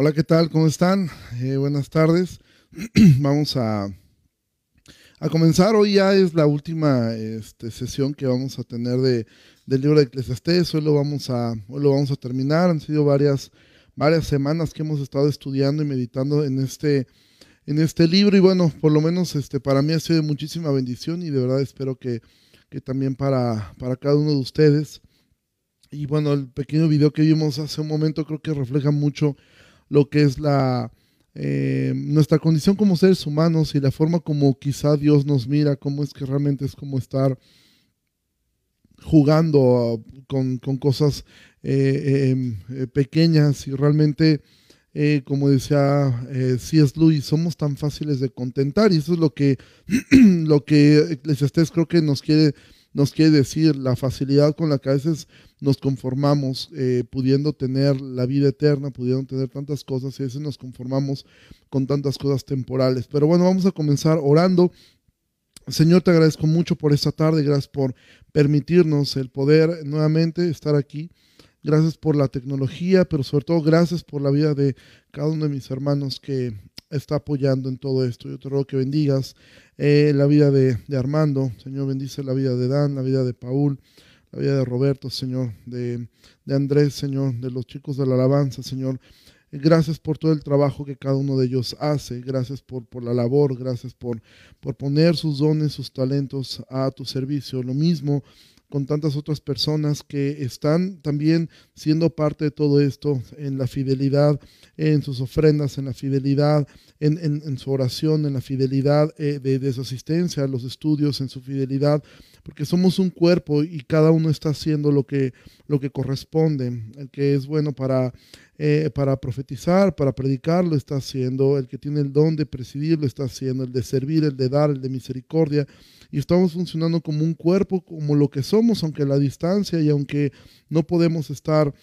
Hola, ¿qué tal? ¿Cómo están? Eh, buenas tardes. vamos a, a comenzar. Hoy ya es la última este, sesión que vamos a tener de, del libro de Eclesiastés. Hoy lo, vamos a, hoy lo vamos a terminar. Han sido varias, varias semanas que hemos estado estudiando y meditando en este, en este libro. Y bueno, por lo menos este, para mí ha sido de muchísima bendición y de verdad espero que, que también para, para cada uno de ustedes. Y bueno, el pequeño video que vimos hace un momento creo que refleja mucho lo que es la, eh, nuestra condición como seres humanos y la forma como quizá Dios nos mira, cómo es que realmente es como estar jugando con, cosas eh, em, eh, pequeñas y realmente, como decía C.S. Lewis, somos tan fáciles de contentar y eso es lo que, lo que Eclesiastés creo que nos quiere nos quiere decir la facilidad con la que a veces nos conformamos, eh, pudiendo tener la vida eterna, pudiendo tener tantas cosas, y a veces nos conformamos con tantas cosas temporales. Pero bueno, vamos a comenzar orando. Señor, te agradezco mucho por esta tarde, gracias por permitirnos el poder nuevamente estar aquí. Gracias por la tecnología, pero sobre todo gracias por la vida de cada uno de mis hermanos que está apoyando en todo esto. Yo te ruego que bendigas eh, la vida de, Armando, Señor, bendice la vida de Dan, la vida de Paul, la vida de Roberto, Señor, de, de Andrés, Señor, de los chicos de la alabanza, Señor. Gracias por todo el trabajo que cada uno de ellos hace. Gracias por, por la labor. Gracias por, por poner sus dones, sus talentos a tu servicio. Lo mismo con tantas otras personas que están también siendo parte de todo esto, en la fidelidad, en sus ofrendas, en la fidelidad, en, su oración, en la fidelidad eh, de, su asistencia a los estudios, en su fidelidad, porque somos un cuerpo y cada uno está haciendo lo que, lo que corresponde. El que es bueno para, eh, para profetizar, para predicar, lo está haciendo. El que tiene el don de presidir, lo está haciendo. El de servir, el de dar, el de misericordia y estamos funcionando como un cuerpo, como lo que somos, aunque a la distancia y aunque no podemos estar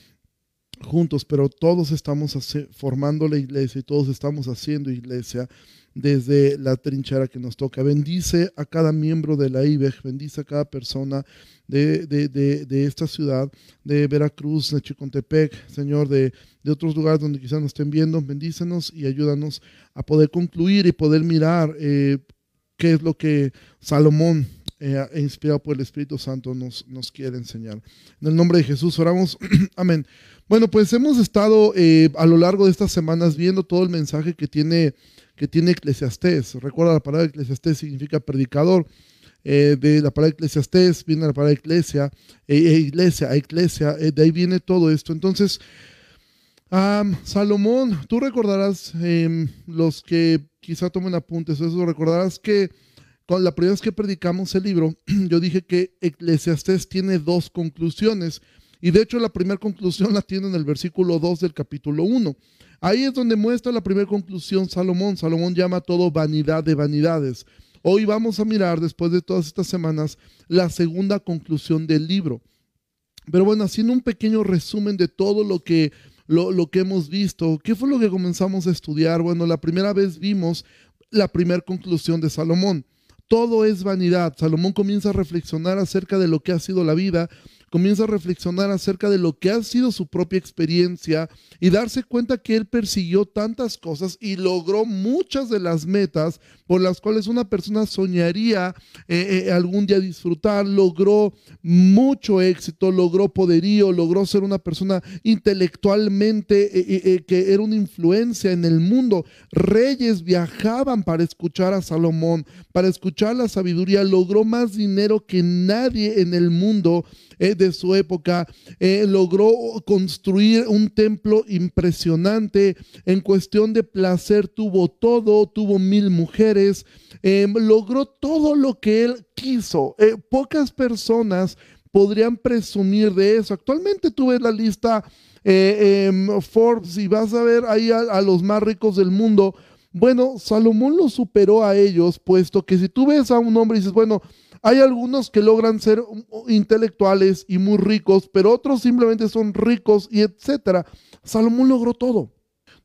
juntos, pero todos estamos formando la iglesia y todos estamos haciendo iglesia desde la trinchera que nos toca. Bendice a cada miembro de la IBEG, bendice a cada persona de, de, de, esta ciudad, de Veracruz, de Chicontepec, Señor, de, otros lugares donde quizás nos estén viendo. Bendícenos y ayúdanos a poder concluir y poder mirar eh, qué es lo que Salomón, eh, inspirado por el Espíritu Santo, nos, nos quiere enseñar. En el nombre de Jesús oramos. Amén. Bueno, pues hemos estado eh, a lo largo de estas semanas viendo todo el mensaje que tiene, que tiene Eclesiastés. Recuerda, la palabra Eclesiastés significa predicador. Eh, de la palabra Eclesiastés viene la palabra iglesia, e, iglesia, iglesia, de ahí viene todo esto. Entonces, Salomón, tú recordarás em, los que quizá tomen apuntes, eso recordarás que con la primera vez que predicamos el libro, yo dije que Eclesiastés tiene dos conclusiones. Y de hecho la primera conclusión la tiene en el versículo 2 del capítulo 1. Ahí es donde muestra la primera conclusión Salomón. Salomón llama todo vanidad de vanidades. Hoy vamos a mirar, después de todas estas semanas, la segunda conclusión del libro. Pero bueno, haciendo un pequeño resumen de todo lo que lo, que hemos visto. ¿Qué fue lo que comenzamos a estudiar? Bueno, la primera vez vimos la primera conclusión de Salomón. Todo es vanidad. Salomón comienza a reflexionar acerca de lo que ha sido la vida comienza a reflexionar acerca de lo que ha sido su propia experiencia y darse cuenta que él persiguió tantas cosas y logró muchas de las metas por las cuales una persona soñaría eh, eh, algún día disfrutar, logró mucho éxito, logró poderío, logró ser una persona intelectualmente eh, que era una influencia en el mundo. Reyes viajaban para escuchar a Salomón, para escuchar la sabiduría, logró más dinero que nadie en el mundo eh, de su época, eh, logró construir un templo impresionante. En cuestión de placer tuvo todo, tuvo mil mujeres, em, logró todo lo que él quiso. Eh, pocas personas podrían presumir de eso. Actualmente tú ves la lista em, Forbes y vas a ver ahí a los más ricos del mundo. Bueno, Salomón lo superó a ellos, puesto que si tú ves a un hombre y dices, bueno, hay algunos que logran ser intelectuales y muy ricos, pero otros simplemente son ricos y etcétera. Salomón logró todo.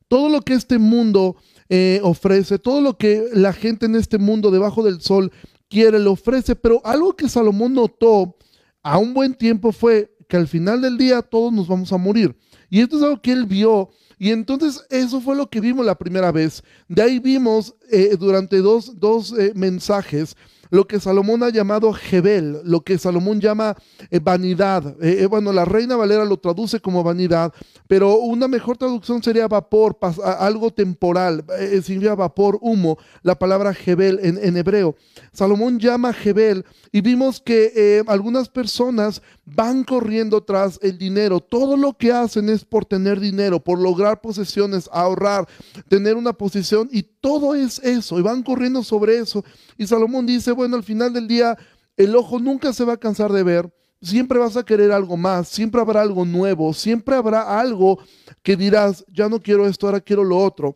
Todo lo que este mundo eh, ofrece, todo lo que la gente en este mundo debajo del sol quiere, le ofrece. Pero algo que Salomón notó a un buen tiempo fue que al final del día todos nos vamos a morir. Y esto es algo que él vio Y entonces eso fue lo que vimos la primera vez. De ahí vimos eh, durante dos, dos eh, mensajes lo que Salomón ha llamado Jebel, lo que Salomón llama eh, vanidad. Eh, eh, bueno, la Reina Valera lo traduce como vanidad, pero una mejor traducción sería vapor, algo temporal, significa vapor, humo, la palabra Jebel en, hebreo. Salomón llama Jebel y vimos que algunas personas van corriendo tras el dinero. Todo lo que hacen es por tener dinero, por lograr posesiones, ahorrar, tener una posición y todo es eso. Y van corriendo sobre eso. Y Salomón dice, bueno, al final del día, el ojo nunca se va a cansar de ver. Siempre vas a querer algo más, siempre habrá algo nuevo, siempre habrá algo que dirás, ya no quiero esto, ahora quiero lo otro.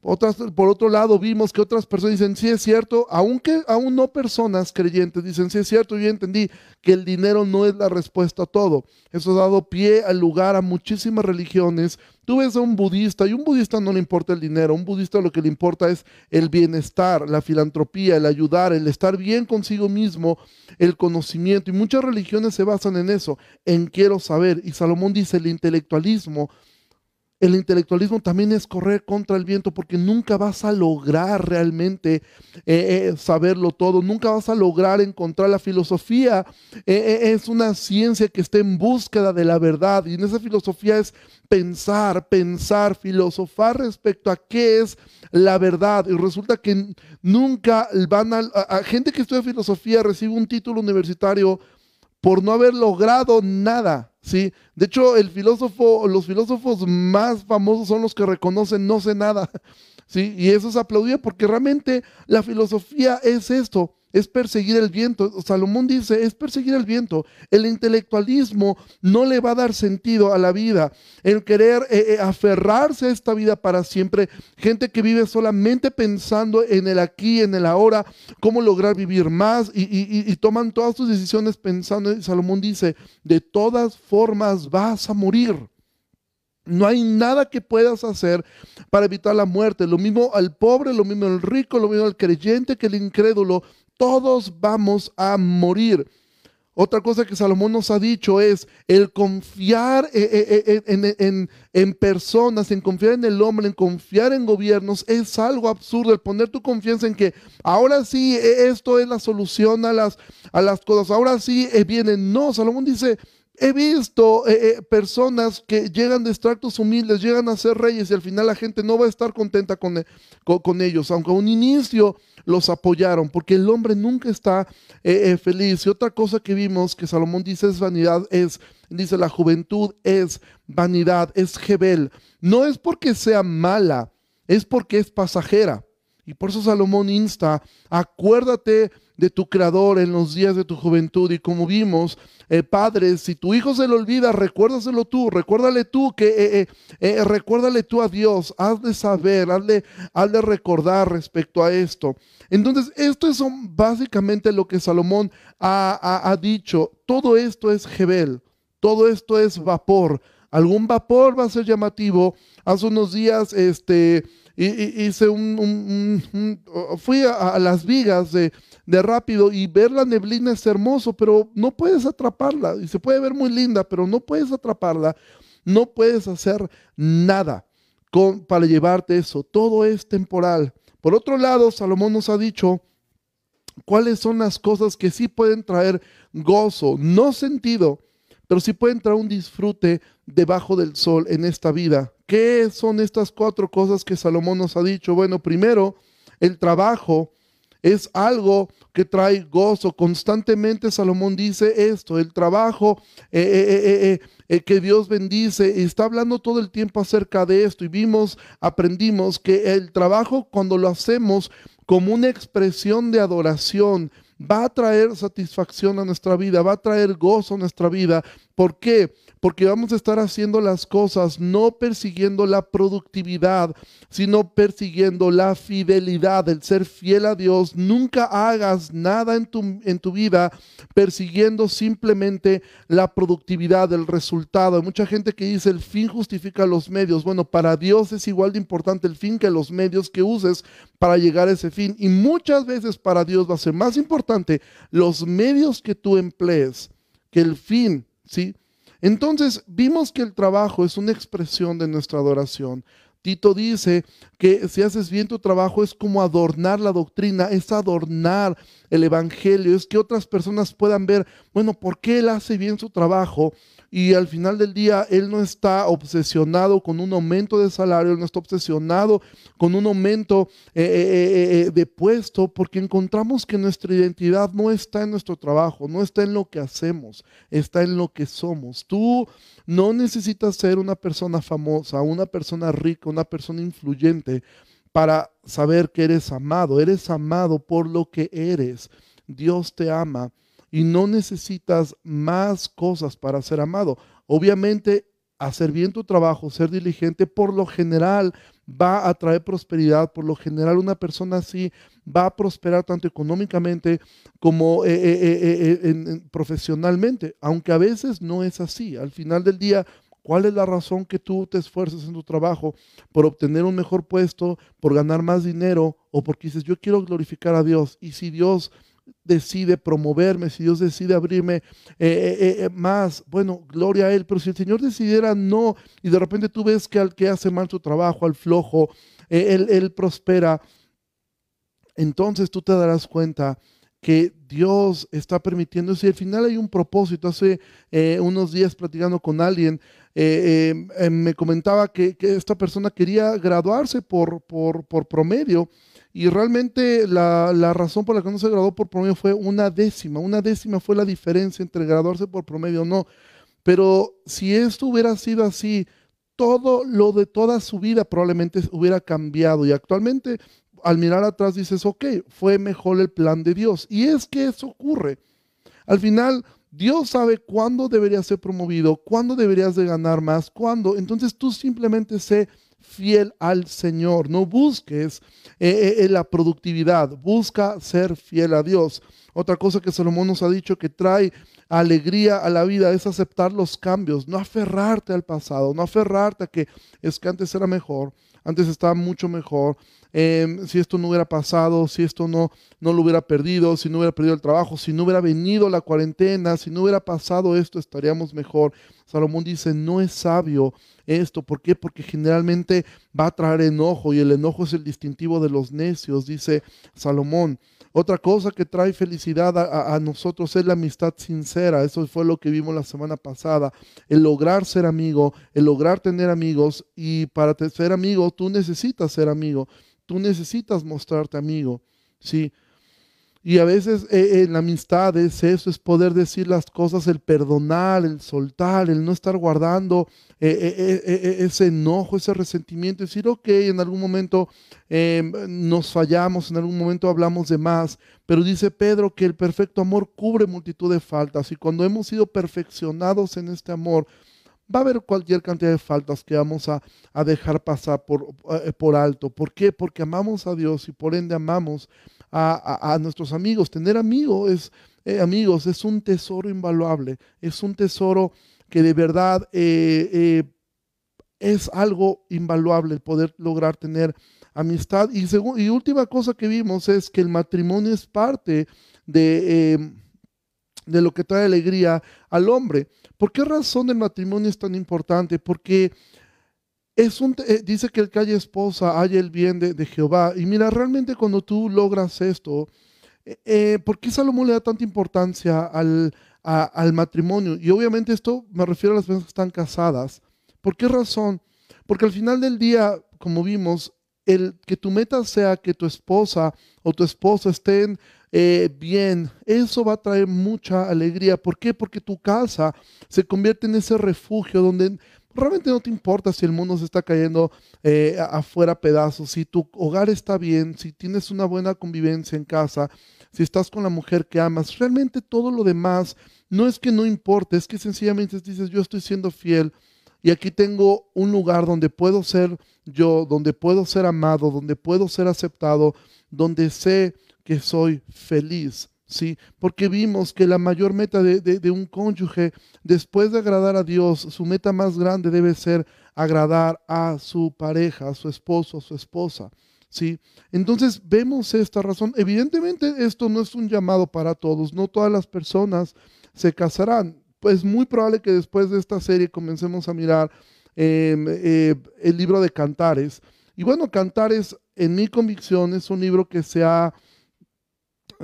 Otras, por otro lado, vimos que otras personas dicen, sí es cierto, aunque aún no personas creyentes dicen, sí es cierto, yo entendí que el dinero no es la respuesta a todo. Eso ha dado pie al lugar a muchísimas religiones. Tú ves a un budista y un budista no le importa el dinero, a un budista lo que le importa es el bienestar, la filantropía, el ayudar, el estar bien consigo mismo, el conocimiento. Y muchas religiones se basan en eso, en quiero saber. Y Salomón dice, el intelectualismo el intelectualismo también es correr contra el viento porque nunca vas a lograr realmente eh, eh, saberlo todo, nunca vas a lograr encontrar la filosofía. Eh, es una ciencia que está en búsqueda de la verdad y en esa filosofía es pensar, pensar, filosofar respecto a qué es la verdad. Y resulta que nunca van a, a gente que estudia filosofía recibe un título universitario por no haber logrado nada. ¿Sí? De hecho, el filósofo, los filósofos más famosos son los que reconocen no sé nada. ¿sí? Y eso es aplaudido porque realmente la filosofía es esto, es perseguir el viento. Salomón dice, es perseguir el viento. El intelectualismo no le va a dar sentido a la vida. El querer eh, eh, aferrarse a esta vida para siempre. Gente que vive solamente pensando en el aquí, en el ahora, cómo lograr vivir más y, toman todas sus decisiones pensando. Salomón dice, de todas formas vas a morir. No hay nada que puedas hacer para evitar la muerte. Lo mismo al pobre, lo mismo al rico, lo mismo al creyente que el incrédulo todos vamos a morir. Otra cosa que Salomón nos ha dicho es el confiar eh, eh, eh, en, personas, en confiar en el hombre, en confiar en gobiernos, es algo absurdo. El poner tu confianza en que ahora sí esto es la solución a las, a las cosas, ahora sí viene. No, Salomón dice, He visto personas que llegan de extractos humildes, llegan a ser reyes y al final la gente no va a estar contenta con, con ellos, aunque a un inicio los apoyaron, porque el hombre nunca está eh, eh, feliz. Y otra cosa que vimos que Salomón dice es vanidad, es, dice la juventud es vanidad, es Jebel. No es porque sea mala, es porque es pasajera. Y por eso Salomón insta, acuérdate de tu creador en los días de tu juventud. Y como vimos, eh, padres, si tu hijo se le olvida, recuérdaselo tú, recuérdale tú que, eh, eh, recuérdale tú a Dios, hazle saber, hazle, hazle recordar respecto a esto. Entonces, esto es básicamente lo que Salomón ha, ha dicho. Todo esto es Jebel, todo esto es vapor. Algún vapor va a ser llamativo. Hace unos días, este, hice un, fui a, las vigas de, de, rápido y ver la neblina es hermoso, pero no puedes atraparla. Y se puede ver muy linda, pero no puedes atraparla. No puedes hacer nada con, para llevarte eso. Todo es temporal. Por otro lado, Salomón nos ha dicho cuáles son las cosas que sí pueden traer gozo, no sentido, pero sí pueden traer un disfrute debajo del sol en esta vida. ¿Qué son estas cuatro cosas que Salomón nos ha dicho? Bueno, primero, el trabajo es algo que trae gozo. Constantemente Salomón dice esto, el trabajo eh, eh, eh, que Dios bendice. Está hablando todo el tiempo acerca de esto. Y vimos, aprendimos que el trabajo cuando lo hacemos como una expresión de adoración, va a traer satisfacción a nuestra vida, va a traer gozo a nuestra vida. ¿Por qué? Porque vamos a estar haciendo las cosas no persiguiendo la productividad, sino persiguiendo la fidelidad, el ser fiel a Dios. Nunca hagas nada en tu, en tu vida persiguiendo simplemente la productividad, el resultado. Hay mucha gente que dice el fin justifica los medios. Bueno, para Dios es igual de importante el fin que los medios que uses para llegar a ese fin. Y muchas veces para Dios va a ser más importante los medios que tú emplees que el fin, ¿sí? Entonces, vimos que el trabajo es una expresión de nuestra adoración. Tito dice que si haces bien tu trabajo es como adornar la doctrina, es adornar el Evangelio, es que otras personas puedan ver, bueno, ¿por qué él hace bien su trabajo? Y al final del día él no está obsesionado con un aumento de salario, él no está obsesionado con un aumento eh, eh, eh, de puesto, porque encontramos que nuestra identidad no está en nuestro trabajo, no está en lo que hacemos, está en lo que somos. Tú no necesitas ser una persona famosa, una persona rica, una persona influyente para saber que eres amado, eres amado por lo que eres. Dios te ama y no necesitas más cosas para ser amado. Obviamente, hacer bien tu trabajo, ser diligente, por lo general va a traer prosperidad, por lo general una persona así va a prosperar tanto económicamente como eh, eh, eh, profesionalmente, aunque a veces no es así. Al final del día, ¿Cuál es la razón que tú te esfuerzas en tu trabajo por obtener un mejor puesto, por ganar más dinero o porque dices, yo quiero glorificar a Dios? Y si Dios decide promoverme, si Dios decide abrirme eh, eh, eh, más, bueno, gloria a Él, pero si el Señor decidiera no, y de repente tú ves que al que hace mal su trabajo, al flojo, él, él, prospera, entonces tú te darás cuenta que Dios está permitiendo y al final hay un propósito. Hace unos días platicando con alguien, me comentaba que, que, esta persona quería graduarse por, por, por promedio y realmente la, razón por la que no se graduó por promedio fue una décima. Una décima fue la diferencia entre graduarse por promedio o no. Pero si esto hubiera sido así, todo lo de toda su vida probablemente hubiera cambiado. Y actualmente, al mirar atrás, dices, ok, fue mejor el plan de Dios. Y es que eso ocurre. Al final, Dios sabe cuándo deberías ser promovido, cuándo deberías de ganar más, cuándo. Entonces tú simplemente sé fiel al Señor. No busques eh, eh, eh, la productividad, busca ser fiel a Dios. Otra cosa que Salomón nos ha dicho que trae alegría a la vida es aceptar los cambios, no aferrarte al pasado, no aferrarte a que es que antes era mejor, antes estaba mucho mejor, Em, si esto no hubiera pasado, si esto no, no lo hubiera perdido, si no hubiera perdido el trabajo, si no hubiera venido la cuarentena, si no hubiera pasado esto, estaríamos mejor. Salomón dice, no es sabio esto. ¿Por qué? Porque generalmente va a traer enojo y el enojo es el distintivo de los necios, dice Salomón. Otra cosa que trae felicidad a, nosotros es la amistad sincera. Eso fue lo que vimos la semana pasada. El lograr ser amigo, el lograr tener amigos. Y para ser amigo, tú necesitas ser amigo. Tú necesitas mostrarte amigo, ¿sí? Y a veces eh, en la amistad es eso, es poder decir las cosas, el perdonar, el soltar, el no estar guardando eh, eh, ese enojo, ese resentimiento, decir, ok, en algún momento em, nos fallamos, en algún momento hablamos de más, pero dice Pedro que el perfecto amor cubre multitud de faltas y cuando hemos sido perfeccionados en este amor, va a haber cualquier cantidad de faltas que vamos a, dejar pasar por, eh, por, alto. ¿Por qué? Porque amamos a Dios y por ende amamos a, nuestros amigos. Tener amigos es, eh, amigos es un tesoro invaluable, es un tesoro que de verdad eh, es algo invaluable el poder lograr tener amistad. Y, y última cosa que vimos es que el matrimonio es parte de, de lo que trae alegría al hombre. ¿Por qué razón el matrimonio es tan importante? Porque es un, eh, dice que el que haya esposa haya el bien de, Jehová. Y mira, realmente cuando tú logras esto, eh, eh, ¿por qué Salomón le da tanta importancia al, al matrimonio? Y obviamente esto me refiero a las personas que están casadas. ¿Por qué razón? Porque al final del día, como vimos, el que tu meta sea que tu esposa o tu esposo estén eh, bien, eso va a traer mucha alegría. ¿Por qué? Porque tu casa se convierte en ese refugio donde realmente no te importa si el mundo se está cayendo eh, afuera pedazos, si tu hogar está bien, si tienes una buena convivencia en casa, si estás con la mujer que amas, realmente todo lo demás no es que no importe, es que sencillamente dices, yo estoy siendo fiel y aquí tengo un lugar donde puedo ser yo, donde puedo ser amado, donde puedo ser aceptado, donde sé que soy feliz. ¿sí? Porque vimos que la mayor meta de, un cónyuge, después de agradar a Dios, su meta más grande debe ser agradar a su pareja, a su esposo, a su esposa. ¿sí? Entonces vemos esta razón. Evidentemente esto no es un llamado para todos, no todas las personas se casarán. pues muy probable que después de esta serie comencemos a mirar em, eh, el libro de Cantares. Y bueno, Cantares, en mi convicción, es un libro que se ha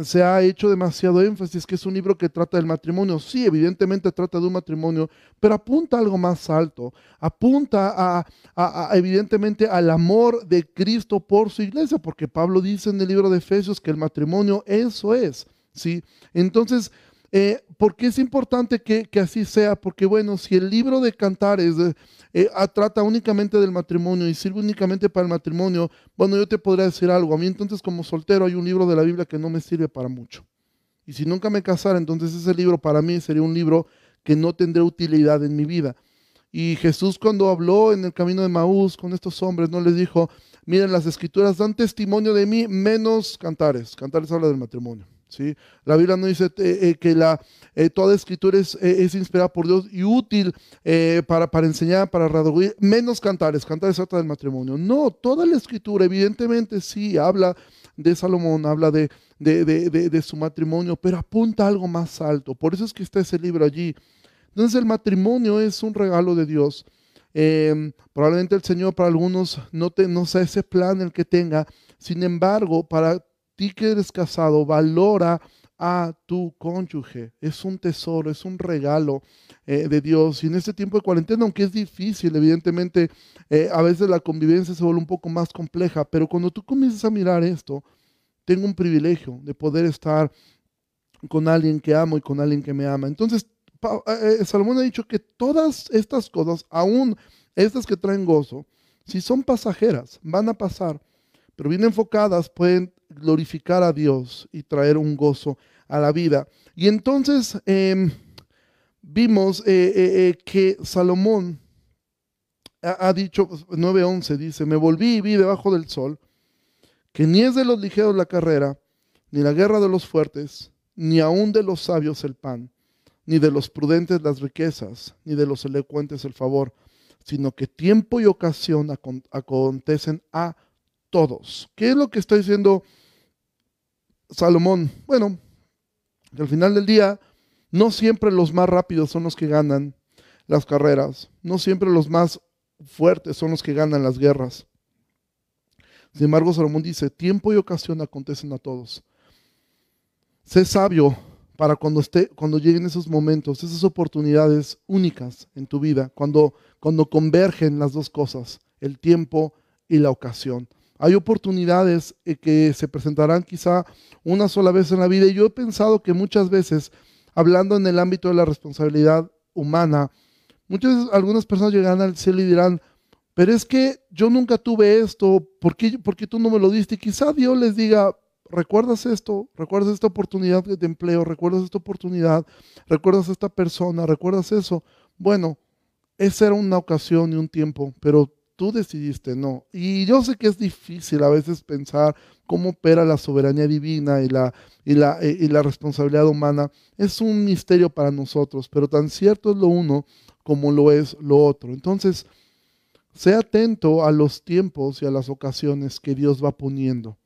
se ha hecho demasiado énfasis que es un libro que trata del matrimonio. Sí, evidentemente trata de un matrimonio, pero apunta a algo más alto. Apunta a, evidentemente al amor de Cristo por su iglesia, porque Pablo dice en el libro de Efesios que el matrimonio eso es. ¿sí? Entonces, eh, ¿Por qué es importante que, así sea? Porque bueno, si el libro de Cantares eh, trata únicamente del matrimonio y sirve únicamente para el matrimonio, bueno, yo te podría decir algo. A mí entonces como soltero hay un libro de la Biblia que no me sirve para mucho. Y si nunca me casara, entonces ese libro para mí sería un libro que no tendría utilidad en mi vida. Y Jesús cuando habló en el camino de Maús con estos hombres, no les dijo, miren, las escrituras dan testimonio de mí menos cantares. Cantares habla del matrimonio. La Biblia no dice eh, eh, que la, eh, toda escritura es, inspirada por Dios y útil para, para, enseñar, para redaguir, menos cantares, cantares trata del matrimonio. No, toda la escritura evidentemente sí habla de Salomón, habla de, de, su matrimonio, pero apunta a algo más alto. Por eso es que está ese libro allí. Entonces el matrimonio es un regalo de Dios. Em, probablemente el Señor para algunos no, te, no sea ese plan el que tenga. Sin embargo, para ti que eres casado, valora a tu cónyuge. Es un tesoro, es un regalo eh, de Dios. Y en este tiempo de cuarentena, aunque es difícil, evidentemente, eh, a veces la convivencia se vuelve un poco más compleja, pero cuando tú comienzas a mirar esto, tengo un privilegio de poder estar con alguien que amo y con alguien que me ama. Entonces, eh, Salomón ha dicho que todas estas cosas, aún estas que traen gozo, si son pasajeras, van a pasar, pero bien enfocadas pueden glorificar a Dios y traer un gozo a la vida. Y entonces em, vimos eh, eh, eh, que Salomón ha, ha dicho, 9.11 dice, me volví y vi debajo del sol que ni es de los ligeros la carrera, ni la guerra de los fuertes, ni aun de los sabios el pan, ni de los prudentes las riquezas, ni de los elocuentes el favor, sino que tiempo y ocasión acontecen a todos. ¿Qué es lo que está diciendo Salomón? Bueno, al final del día, no siempre los más rápidos son los que ganan las carreras, no siempre los más fuertes son los que ganan las guerras. Sin embargo, Salomón dice, tiempo y ocasión acontecen a todos. Sé sabio para cuando, esté, cuando lleguen esos momentos, esas oportunidades únicas en tu vida, cuando, cuando convergen las dos cosas, el tiempo y la ocasión. Hay oportunidades eh, que se presentarán quizá una sola vez en la vida y yo he pensado que muchas veces, hablando en el ámbito de la responsabilidad humana, muchas algunas personas llegarán al cielo y dirán, pero es que yo nunca tuve esto, ¿por qué, tú no me lo diste? Y quizá Dios les diga, ¿recuerdas esto? ¿Recuerdas esta oportunidad de empleo? ¿Recuerdas esta oportunidad? ¿Recuerdas esta persona? ¿Recuerdas eso? Bueno, esa era una ocasión y un tiempo, pero tú decidiste no. Y yo sé que es difícil a veces pensar cómo opera la soberanía divina y la, y la, eh, y la responsabilidad humana. Es un misterio para nosotros, pero tan cierto es lo uno como lo es lo otro. Entonces, sé atento a los tiempos y a las ocasiones que Dios va poniendo.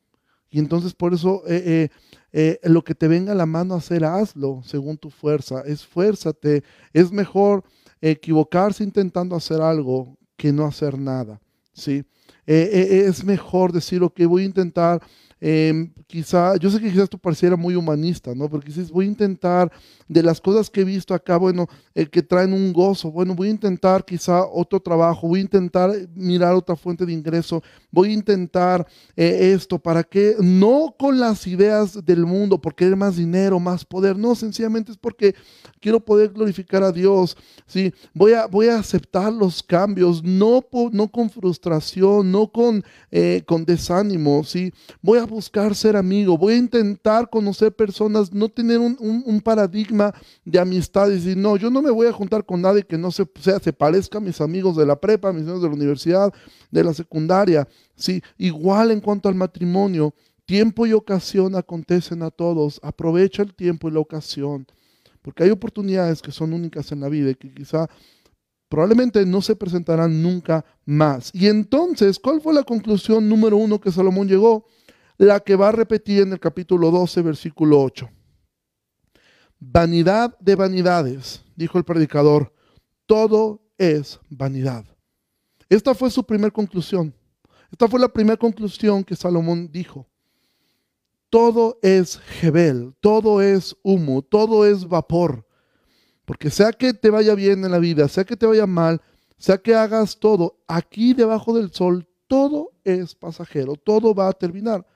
Y entonces por eso eh, eh, lo que te venga a la mano hacer, hazlo según tu fuerza. Esfuérzate. Es mejor equivocarse intentando hacer algo que no hacer nada. ¿sí? Eh, eh, es mejor decir, ok, voy a intentar Em, quizá, yo sé que quizás esto pareciera muy humanista, ¿no? Porque dices, voy a intentar, de las cosas que he visto acá, bueno, el eh, que traen un gozo, bueno, voy a intentar quizá otro trabajo, voy a intentar mirar otra fuente de ingreso, voy a intentar eh, esto, ¿para qué? No con las ideas del mundo, por querer más dinero, más poder, no, sencillamente es porque quiero poder glorificar a Dios, ¿sí? Voy a, voy a aceptar los cambios, no, con frustración, no con, eh, con desánimo, ¿sí? Voy a buscar ser amigo, voy a intentar conocer personas, no tener un, paradigma de amistad y decir, no, yo no me voy a juntar con nadie que no se, sea, se parezca a mis amigos de la prepa, a mis amigos de la universidad, de la secundaria. ¿Sí? Igual en cuanto al matrimonio, tiempo y ocasión acontecen a todos. Aprovecha el tiempo y la ocasión, porque hay oportunidades que son únicas en la vida y que quizá probablemente no se presentarán nunca más. Y entonces, ¿cuál fue la conclusión número uno que Salomón llegó? la que va a repetir en el capítulo 12, versículo 8. vanidad de vanidades, dijo el predicador, todo es vanidad. Esta fue su primera conclusión. Esta fue la primera conclusión que Salomón dijo. Todo es Jebel, todo es humo, todo es vapor. Porque sea que te vaya bien en la vida, sea que te vaya mal, sea que hagas todo, aquí debajo del sol, todo es pasajero, todo va a terminar.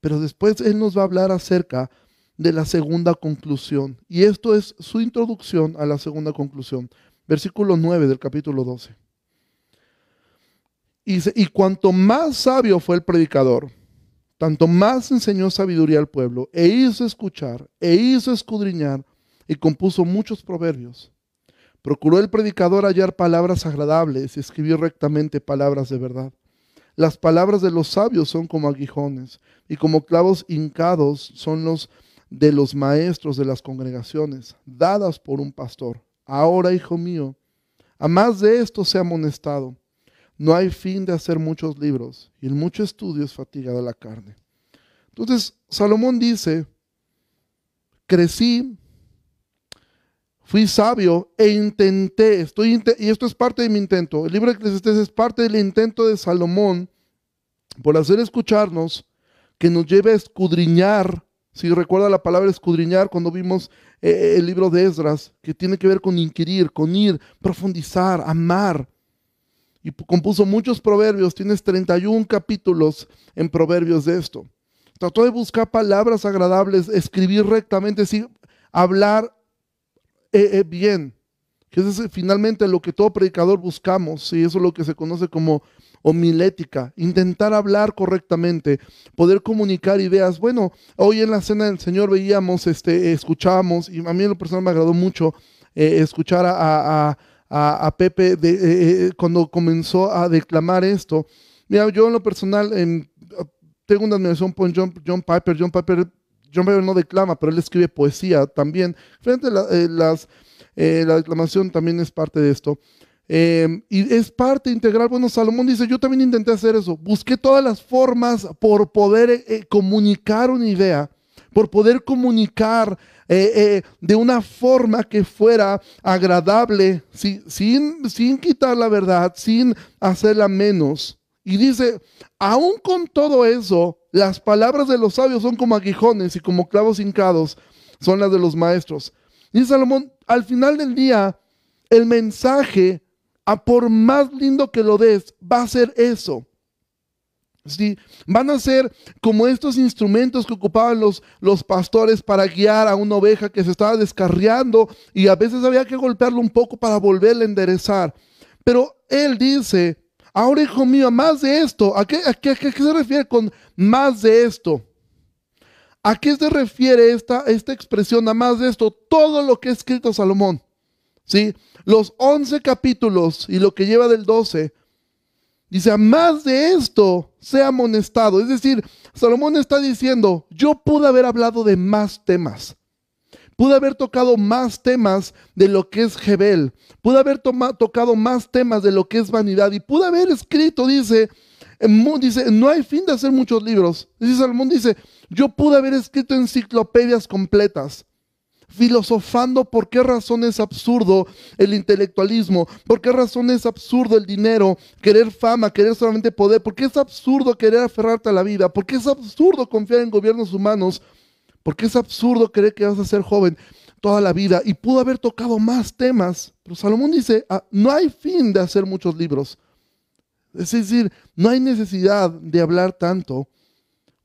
Pero después Él nos va a hablar acerca de la segunda conclusión. Y esto es su introducción a la segunda conclusión. Versículo 9 del capítulo 12. Y, cuanto más sabio fue el predicador, tanto más enseñó sabiduría al pueblo, e hizo escuchar, e hizo escudriñar, y compuso muchos proverbios. Procuró el predicador hallar palabras agradables y escribió rectamente palabras de verdad. Las palabras de los sabios son como aguijones, y como clavos hincados son los de los maestros de las congregaciones, dadas por un pastor. Ahora, hijo mío, a más de esto se ha amonestado. No hay fin de hacer muchos libros, y el mucho estudio es fatiga de la carne. Entonces, Salomón dice, crecí, fui sabio e intenté, estoy y esto es parte de mi intento. El libro de Eclesiastes es parte del intento de Salomón por hacer escucharnos que nos lleve a escudriñar si recuerda la palabra escudriñar cuando vimos eh, el libro de Esdras, que tiene que ver con inquirir, con ir, profundizar, amar. Y compuso muchos proverbios, tienes 31 capítulos en proverbios de esto. Trató de buscar palabras agradables, escribir rectamente, sí, hablar eh, bien. Que es finalmente lo que todo predicador buscamos, y eso es lo que se conoce como homilética, intentar hablar correctamente, poder comunicar ideas. Bueno, hoy en la cena del Señor veíamos, este, escuchábamos, y a mí en lo personal me agradó mucho eh, escuchar a, Pepe de, eh, eh, cuando comenzó a declamar esto. Mira, yo en lo personal tengo una admiración por John, John Piper. John Piper. John Piper no declama, pero él escribe poesía también. Frente a las, la declamación también es parte de esto. Em, y es parte integral. Bueno, Salomón dice, yo también intenté hacer eso. Busqué todas las formas por poder eh, eh, comunicar una idea, por poder comunicar eh, de una forma que fuera agradable, sin, sin quitar la verdad, sin hacerla menos. Y dice, aún con todo eso, las palabras de los sabios son como aguijones y como clavos hincados son las de los maestros. Y Salomón, al final del día, el mensaje a por más lindo que lo des, va a ser eso. ¿Sí? Van a ser como estos instrumentos que ocupaban los, los pastores para guiar a una oveja que se estaba descarriando y a veces había que golpearlo un poco para volverle a enderezar. Pero él dice, ahora hijo mío, más de esto, ¿a qué, a qué, se refiere con más de esto? ¿A qué se refiere esta, esta expresión, a más de esto? Todo lo que ha escrito Salomón. ¿Sí? los 11 capítulos y lo que lleva del 12, dice, a más de esto sea amonestado. Es decir, Salomón está diciendo, yo pude haber hablado de más temas. Pude haber tocado más temas de lo que es Jebel. Pude haber tocado más temas de lo que es vanidad. Y pude haber escrito, dice, dice, no hay fin de hacer muchos libros. Dice Salomón, dice, yo pude haber escrito enciclopedias completas filosofando por qué razón es absurdo el intelectualismo, por qué razón es absurdo el dinero, querer fama, querer solamente poder, por qué es absurdo querer aferrarte a la vida, por qué es absurdo confiar en gobiernos humanos, por qué es absurdo creer que vas a ser joven toda la vida y pudo haber tocado más temas, pero Salomón dice, ah, no hay fin de hacer muchos libros. Es decir, no hay necesidad de hablar tanto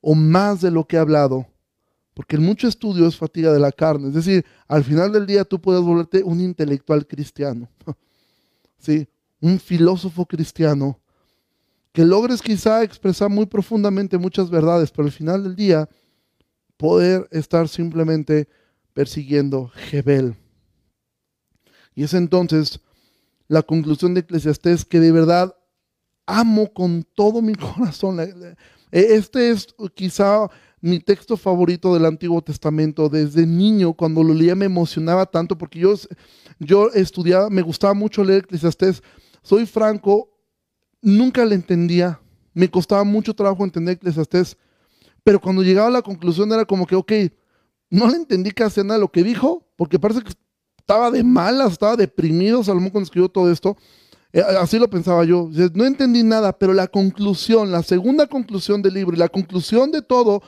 o más de lo que he hablado porque el mucho estudio es fatiga de la carne. Es decir, al final del día tú puedes volverte un intelectual cristiano. ¿Sí? Un filósofo cristiano que logres quizá expresar muy profundamente muchas verdades, pero al final del día poder estar simplemente persiguiendo Jebel. Y es entonces la conclusión de Eclesiastés que de verdad amo con todo mi corazón. Este es quizá mi texto favorito del Antiguo Testamento. Desde niño, cuando lo leía, me emocionaba tanto porque yo, yo estudiaba, me gustaba mucho leer Eclesiastés. Soy franco, nunca le entendía. Me costaba mucho trabajo entender Eclesiastés. Pero cuando llegaba a la conclusión era como que, ok, no le entendí casi nada lo que dijo, porque parece que estaba de malas, estaba deprimido Salomón cuando escribió todo esto. Eh, así lo pensaba yo. No entendí nada, pero la conclusión, la segunda conclusión del libro y la conclusión de todo,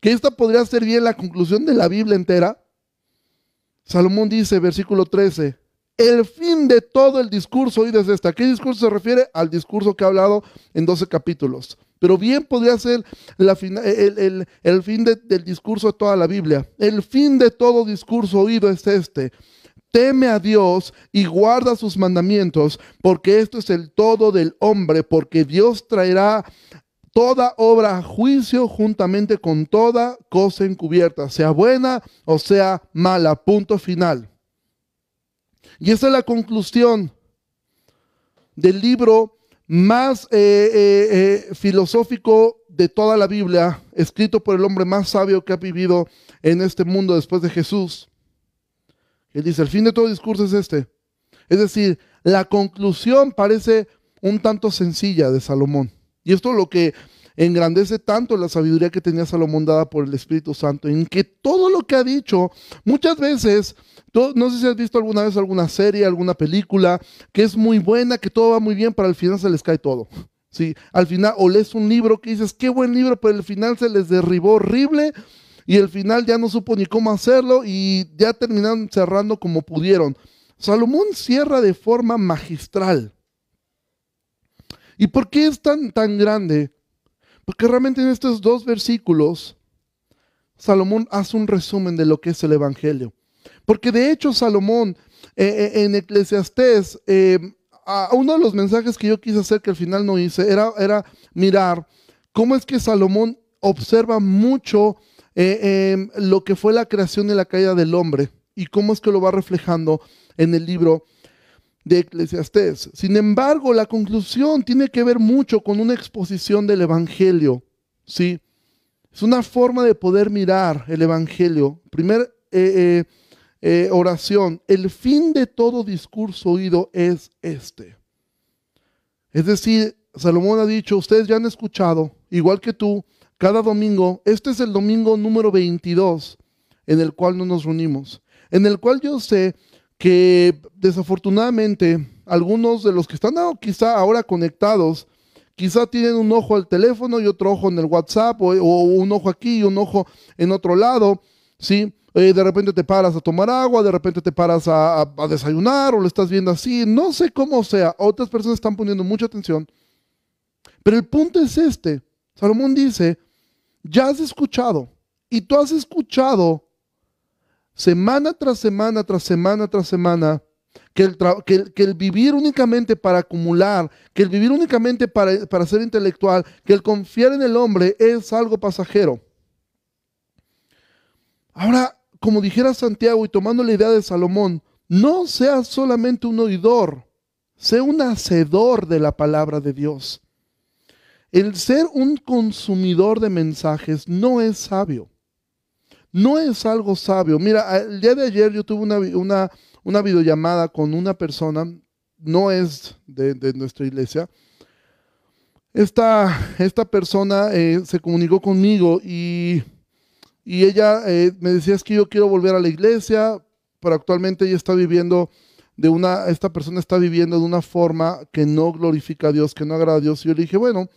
que esta podría ser bien la conclusión de la Biblia entera, Salomón dice, versículo 13, el fin de todo el discurso hoy desde esta. ¿Qué discurso se refiere? Al discurso que ha hablado en 12 capítulos. Pero bien podría ser el, fin del discurso de toda la Biblia. El fin de todo discurso oído es este. Teme a Dios y guarda sus mandamientos, porque esto es el todo del hombre, porque Dios traerá toda obra a juicio juntamente con toda cosa encubierta, sea buena o sea mala. Punto final. Y esa es la conclusión del libro más eh, eh, eh, filosófico de toda la Biblia, escrito por el hombre más sabio que ha vivido en este mundo después de Jesús. Él dice, el fin de todo discurso es este. Es decir, la conclusión parece un tanto sencilla de Salomón. Y esto es lo que engrandece tanto la sabiduría que tenía Salomón dada por el Espíritu Santo, en que todo lo que ha dicho, muchas veces no sé si has visto alguna vez alguna serie, alguna película que es muy buena, que todo va muy bien, pero al final se les cae todo. Sí, al final, o lees un libro que dices, qué buen libro, pero al final se les derribó horrible y al final ya no supo ni cómo hacerlo y ya terminaron cerrando como pudieron. Salomón cierra de forma magistral. ¿Y por qué es tan, tan grande? Porque realmente en estos dos versículos, Salomón hace un resumen de lo que es el Evangelio. Porque de hecho Salomón eh, eh, en Eclesiastés, eh, uno de los mensajes que yo quise hacer que al final no hice era, mirar cómo es que Salomón observa mucho em, lo que fue la creación y la caída del hombre y cómo es que lo va reflejando en el libro de Eclesiastés. Sin embargo, la conclusión tiene que ver mucho con una exposición del Evangelio. ¿sí? Es una forma de poder mirar el Evangelio. Primer, eh, oración, el fin de todo discurso oído es este. Es decir, Salomón ha dicho, ustedes ya han escuchado, igual que tú, cada domingo, este es el domingo número 22 en el cual no nos reunimos, en el cual yo sé que desafortunadamente algunos de los que están quizá ahora conectados, quizá tienen un ojo al teléfono y otro ojo en el WhatsApp o, un ojo aquí y un ojo en otro lado, ¿sí? Eh, de repente te paras a tomar agua, de repente te paras a, desayunar o lo estás viendo así, no sé cómo sea, otras personas están poniendo mucha atención, pero el punto es este, Salomón dice, ya has escuchado y tú has escuchado semana tras semana, tras semana, tras semana, que el, que el, vivir únicamente para acumular, que el vivir únicamente para, para ser intelectual, que el confiar en el hombre es algo pasajero. Ahora, como dijera Santiago y tomando la idea de Salomón, no seas solamente un oidor, sé un hacedor de la palabra de Dios. El ser un consumidor de mensajes no es sabio. No es algo sabio. Mira, el día de ayer yo tuve una, una, videollamada con una persona, no es de, nuestra iglesia. Esta, esta persona eh, se comunicó conmigo y y ella eh, me decía, es que yo quiero volver a la iglesia, pero actualmente ella está viviendo de una, esta persona está viviendo de una forma que no glorifica a Dios, que no agrada a Dios. Y yo le dije, bueno,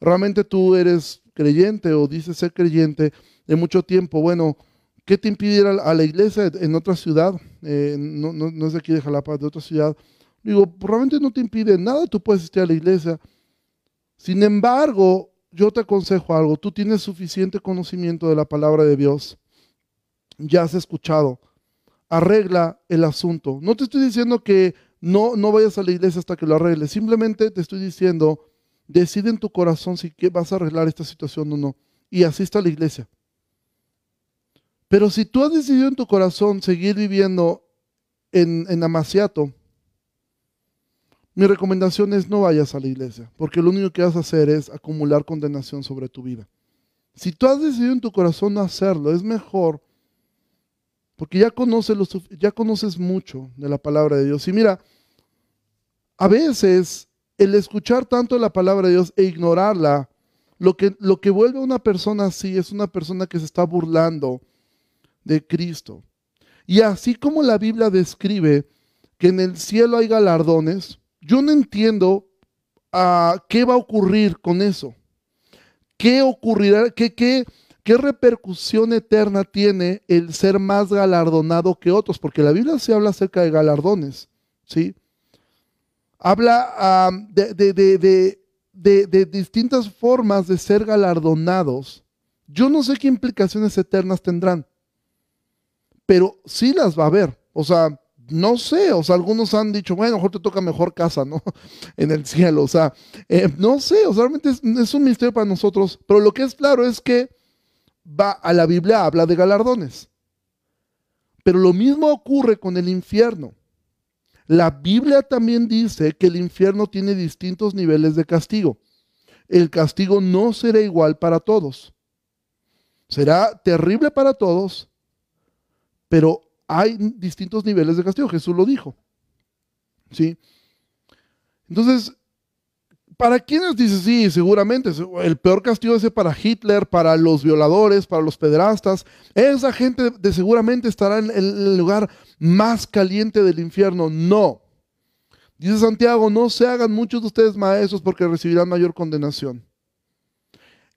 realmente tú eres creyente o dices ser creyente de mucho tiempo. Bueno, ¿qué te impide ir a la iglesia en otra ciudad? Eh, no, no, no, es de aquí de Jalapa, de otra ciudad. Digo, realmente no te impide nada, tú puedes ir a la iglesia. Sin embargo, yo te aconsejo algo, tú tienes suficiente conocimiento de la palabra de Dios, ya has escuchado, arregla el asunto. No te estoy diciendo que no, no vayas a la iglesia hasta que lo arregles, simplemente te estoy diciendo, decide en tu corazón si vas a arreglar esta situación o no, y asista a la iglesia. Pero si tú has decidido en tu corazón seguir viviendo en, en Amaciato, mi recomendación es no vayas a la iglesia, porque lo único que vas a hacer es acumular condenación sobre tu vida. Si tú has decidido en tu corazón no hacerlo, es mejor, porque ya conoces, ya conoces mucho de la palabra de Dios. Y mira, a veces el escuchar tanto la palabra de Dios e ignorarla, lo que, lo que vuelve a una persona así es una persona que se está burlando de Cristo. Y así como la Biblia describe que en el cielo hay galardones, yo no entiendo uh, qué va a ocurrir con eso. ¿Qué ocurrirá? ¿Qué, qué, qué repercusión eterna tiene el ser más galardonado que otros? Porque la Biblia se habla acerca de galardones, ¿sí? Habla uh, de, de, de, de distintas formas de ser galardonados. Yo no sé qué implicaciones eternas tendrán, pero sí las va a haber. O sea, no sé, o sea, algunos han dicho, bueno, mejor te toca mejor casa, ¿no? en el cielo, o sea, eh, no sé, o sea, realmente es, un misterio para nosotros, pero lo que es claro es que va a la Biblia, habla de galardones. Pero lo mismo ocurre con el infierno. La Biblia también dice que el infierno tiene distintos niveles de castigo. El castigo no será igual para todos. Será terrible para todos, pero hay distintos niveles de castigo. Jesús lo dijo. ¿Sí? Entonces, ¿para quiénes dice sí? Seguramente. El peor castigo es para Hitler, para los violadores, para los pederastas. Esa gente de seguramente estará en el lugar más caliente del infierno. No. Dice Santiago, no se hagan muchos de ustedes maestros porque recibirán mayor condenación.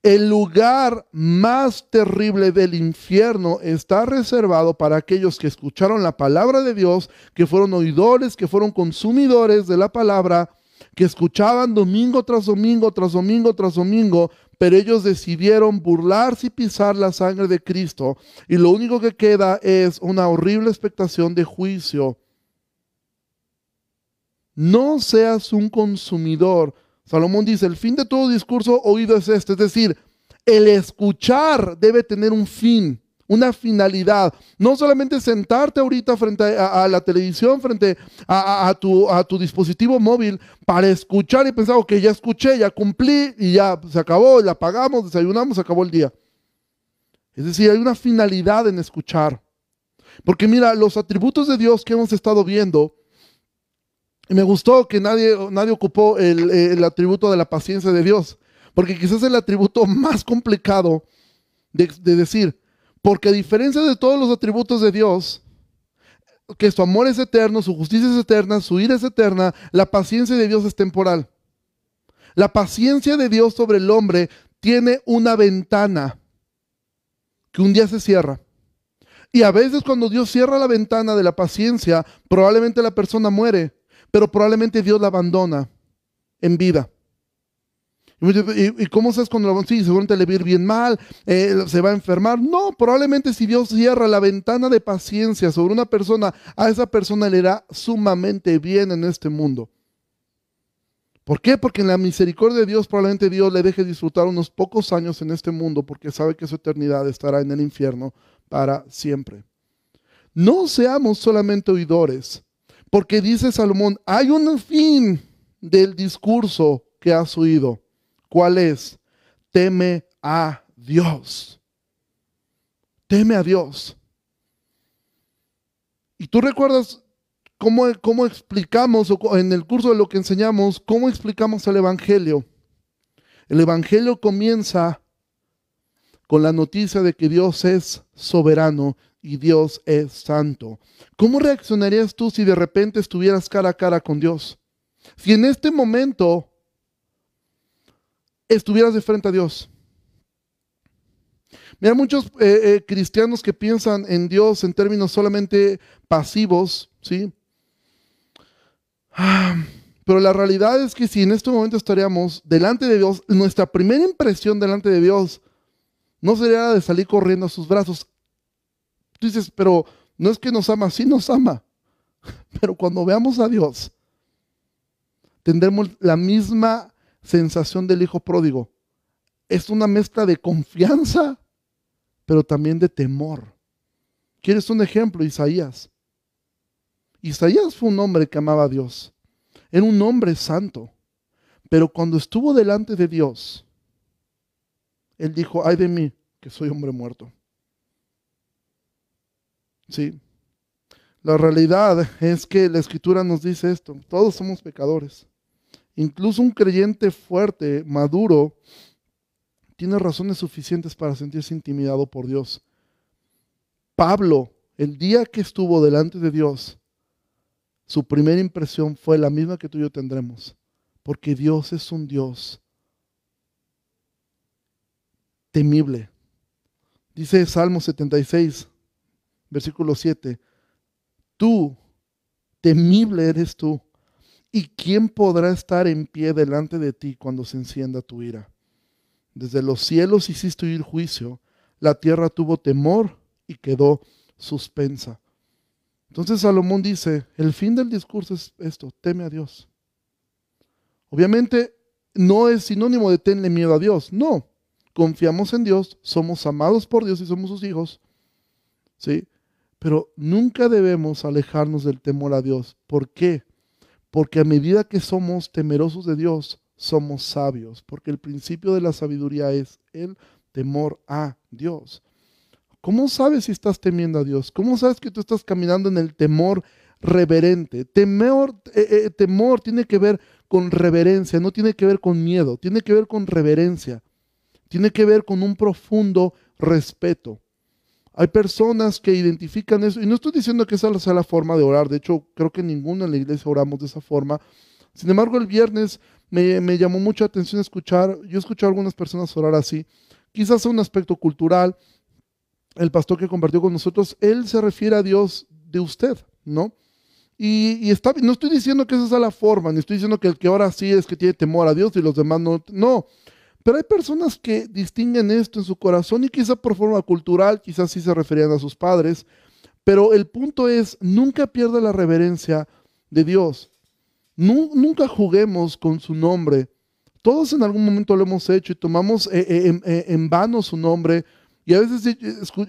El lugar más terrible del infierno está reservado para aquellos que escucharon la palabra de Dios, que fueron oidores, que fueron consumidores de la palabra, que escuchaban domingo tras domingo, tras domingo, tras domingo, pero ellos decidieron burlarse y pisar la sangre de Cristo. Y lo único que queda es una horrible expectación de juicio. No seas un consumidor Salomón dice, el fin de todo discurso oído es este, es decir, el escuchar debe tener un fin, una finalidad. No solamente sentarte ahorita frente a, la televisión, frente a, tu, a, tu, dispositivo móvil para escuchar y pensar, ok, ya escuché, ya cumplí y ya se acabó, la apagamos, desayunamos, se acabó el día. Es decir, hay una finalidad en escuchar. Porque mira, los atributos de Dios que hemos estado viendo, me gustó que nadie, nadie ocupó el, atributo de la paciencia de Dios, porque quizás es el atributo más complicado de, decir, porque a diferencia de todos los atributos de Dios, que su amor es eterno, su justicia es eterna, su ira es eterna, la paciencia de Dios es temporal. La paciencia de Dios sobre el hombre tiene una ventana que un día se cierra. Y a veces cuando Dios cierra la ventana de la paciencia, probablemente la persona muere pero probablemente Dios la abandona en vida. ¿Y, cómo sabes cuando lo Sí, seguramente le va a ir bien mal, eh, se va a enfermar. No, probablemente si Dios cierra la ventana de paciencia sobre una persona, a esa persona le irá sumamente bien en este mundo. ¿Por qué? Porque en la misericordia de Dios probablemente Dios le deje disfrutar unos pocos años en este mundo porque sabe que su eternidad estará en el infierno para siempre. No seamos solamente oidores, porque dice Salomón, hay un fin del discurso que has oído. ¿Cuál es? Teme a Dios. Teme a Dios. Y tú recuerdas cómo, cómo explicamos, en el curso de lo que enseñamos, cómo explicamos el Evangelio. El Evangelio comienza con la noticia de que Dios es soberano y Dios es santo. ¿Cómo reaccionarías tú si de repente estuvieras cara a cara con Dios? Si en este momento estuvieras de frente a Dios. Mira, muchos eh, eh, cristianos que piensan en Dios en términos solamente pasivos, ¿sí? Ah, pero la realidad es que si en este momento estaríamos delante de Dios, nuestra primera impresión delante de Dios no sería la de salir corriendo a sus brazos. Tú dices, pero no es que nos ama, sí nos ama. Pero cuando veamos a Dios, tendremos la misma sensación del hijo pródigo. Es una mezcla de confianza, pero también de temor. ¿Quieres un ejemplo? Isaías. Isaías fue un hombre que amaba a Dios. Era un hombre santo. Pero cuando estuvo delante de Dios, él dijo, ay de mí, que soy hombre muerto. Sí. La realidad es que la escritura nos dice esto. Todos somos pecadores. Incluso un creyente fuerte, maduro, tiene razones suficientes para sentirse intimidado por Dios. Pablo, el día que estuvo delante de Dios, su primera impresión fue la misma que tú y yo tendremos, porque Dios es un Dios temible. Dice Salmo 76, versículo 7, tú, temible eres tú, ¿y quién podrá estar en pie delante de ti cuando se encienda tu ira? Desde los cielos hiciste oír juicio, la tierra tuvo temor y quedó suspensa. Entonces Salomón dice, el fin del discurso es esto, teme a Dios. Obviamente no es sinónimo de tenerle miedo a Dios, no. Confiamos en Dios, somos amados por Dios y somos sus hijos. ¿Sí? Pero nunca debemos alejarnos del temor a Dios. ¿Por qué? Porque a medida que somos temerosos de Dios, somos sabios. Porque el principio de la sabiduría es el temor a Dios. ¿Cómo sabes si estás temiendo a Dios? ¿Cómo sabes que tú estás caminando en el temor reverente? Temor, eh, eh, temor tiene que ver con reverencia, no tiene que ver con miedo, tiene que ver con reverencia, tiene que ver con un profundo respeto. Hay personas que identifican eso, y no estoy diciendo que esa sea la forma de orar, de hecho creo que ninguno en la iglesia oramos de esa forma. Sin embargo, el viernes me, me llamó mucha atención escuchar, yo escuché a algunas personas orar así, quizás un aspecto cultural, el pastor que compartió con nosotros, él se refiere a Dios de usted, ¿no? Y, está, no estoy diciendo que esa sea la forma, ni estoy diciendo que el que ahora sí es que tiene temor a Dios y los demás no. No, pero hay personas que distinguen esto en su corazón y quizá por forma cultural, quizás sí se referían a sus padres, pero el punto es, nunca pierda la reverencia de Dios. nunca juguemos con su nombre. Todos en algún momento lo hemos hecho y tomamos eh, eh, eh, en vano su nombre y a veces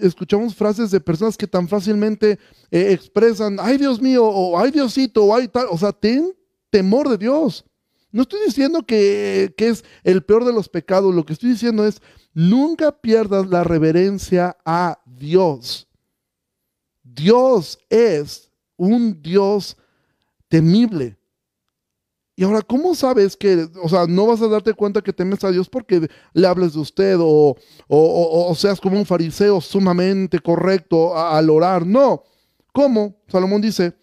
escuchamos frases de personas que tan fácilmente expresan, ay Dios mío, o ay Diosito, o ay tal. O sea, ten temor de Dios. No estoy diciendo que, que es el peor de los pecados, lo que estoy diciendo es, nunca pierdas la reverencia a Dios. Dios es un Dios temible. Y ahora, ¿cómo sabes que, o sea, no vas a darte cuenta que temes a Dios porque le hables de usted o, o, seas como un fariseo sumamente correcto al orar? No. ¿Cómo? Salomón dice,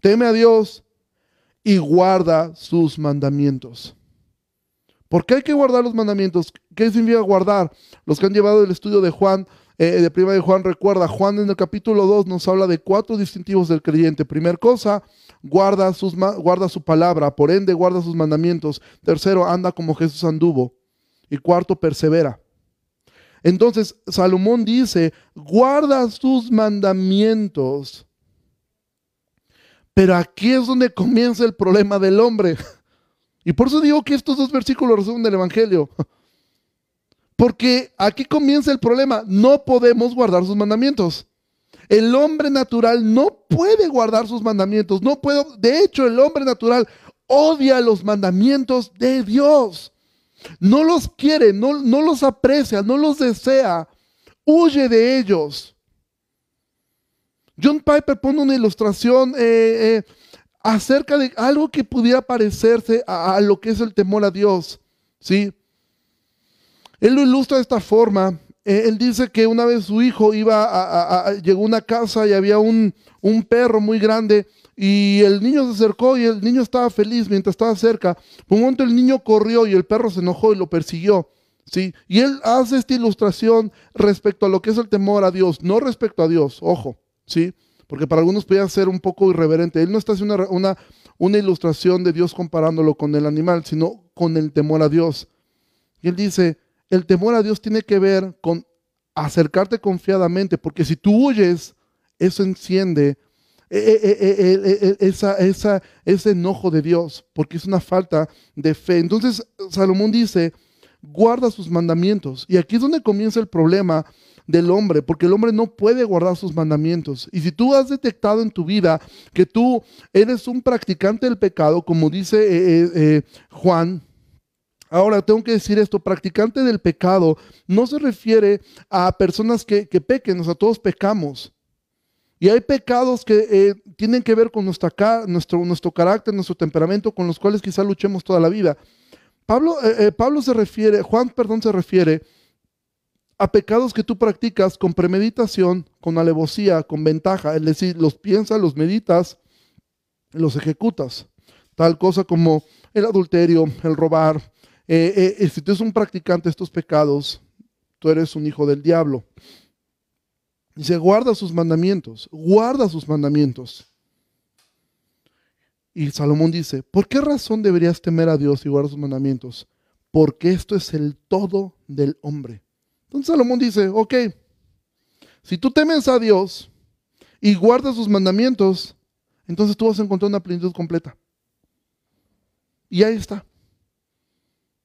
teme a Dios y guarda sus mandamientos. ¿Por qué hay que guardar los mandamientos? ¿Qué significa guardar? Los que han llevado el estudio de Juan, eh, de prima de Juan, recuerda, Juan en el capítulo 2 nos habla de cuatro distintivos del creyente. Primer cosa, guarda, sus, guarda su palabra, por ende guarda sus mandamientos. Tercero, anda como Jesús anduvo. Y cuarto, persevera. Entonces, Salomón dice, guarda sus mandamientos. Pero aquí es donde comienza el problema del hombre. Y por eso digo que estos dos versículos resumen el Evangelio. Porque aquí comienza el problema. No podemos guardar sus mandamientos. El hombre natural no puede guardar sus mandamientos. No puedo. De hecho, el hombre natural odia los mandamientos de Dios. No los quiere, no, no los aprecia, no los desea. Huye de ellos. John Piper pone una ilustración eh, eh, acerca de algo que pudiera parecerse a, a, lo que es el temor a Dios. ¿sí? Él lo ilustra de esta forma. Eh, él dice que una vez su hijo iba a, llegó a una casa y había un, un, perro muy grande y el niño se acercó y el niño estaba feliz mientras estaba cerca. Por un momento el niño corrió y el perro se enojó y lo persiguió. ¿sí? Y él hace esta ilustración respecto a lo que es el temor a Dios, no respecto a Dios, ojo, ¿sí? porque para algunos podría ser un poco irreverente. Él no está haciendo una, una, una ilustración de Dios comparándolo con el animal, sino con el temor a Dios. Y él dice, el temor a Dios tiene que ver con acercarte confiadamente, porque si tú huyes, eso enciende eh, eh, eh, esa, ese enojo de Dios, porque es una falta de fe. Entonces Salomón dice, guarda sus mandamientos. Y aquí es donde comienza el problema del hombre, porque el hombre no puede guardar sus mandamientos. Y si tú has detectado en tu vida que tú eres un practicante del pecado, como dice Juan, Ahora, tengo que decir esto, practicante del pecado no se refiere a personas que, pequen, o sea, todos pecamos. Y hay pecados que eh, tienen que ver con nuestra, nuestro, nuestro carácter, nuestro temperamento, con los cuales quizá luchemos toda la vida. Pablo, eh, eh, Pablo se refiere, Juan, perdón, se refiere a pecados que tú practicas con premeditación, con alevosía, con ventaja, es decir, los piensas, los meditas, los ejecutas. Tal cosa como el adulterio, el robar. Eh, eh, eh, si tú eres un practicante de estos pecados, tú eres un hijo del diablo. Dice, guarda sus mandamientos, guarda sus mandamientos. Y Salomón dice, ¿por qué razón deberías temer a Dios y guardar sus mandamientos? Porque esto es el todo del hombre. Entonces Salomón dice, ok, si tú temes a Dios y guardas sus mandamientos, entonces tú vas a encontrar una plenitud completa. Y ahí está.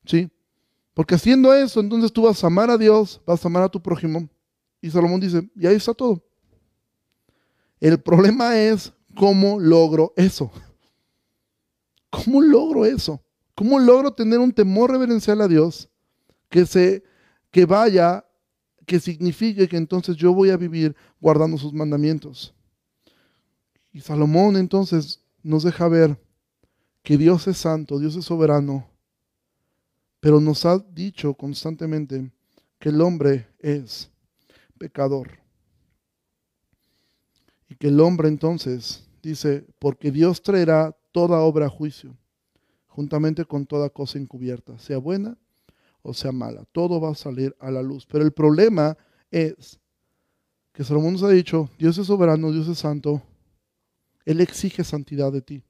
¿Sí? Porque haciendo eso, entonces tú vas a amar a Dios, vas a amar a tu prójimo. Y Salomón dice, y ahí está todo. El problema es cómo logro eso. ¿Cómo logro eso? ¿Cómo logro tener un temor reverencial a Dios que se que vaya, que signifique que entonces yo voy a vivir guardando sus mandamientos? Y Salomón entonces nos deja ver que Dios es santo, Dios es soberano, pero nos ha dicho constantemente que el hombre es pecador. Y que el hombre entonces dice, porque Dios traerá toda obra a juicio, juntamente con toda cosa encubierta, sea buena o sea mala. Todo va a salir a la luz. Pero el problema es que Salomón nos ha dicho, Dios es soberano, Dios es santo, Él exige santidad de ti.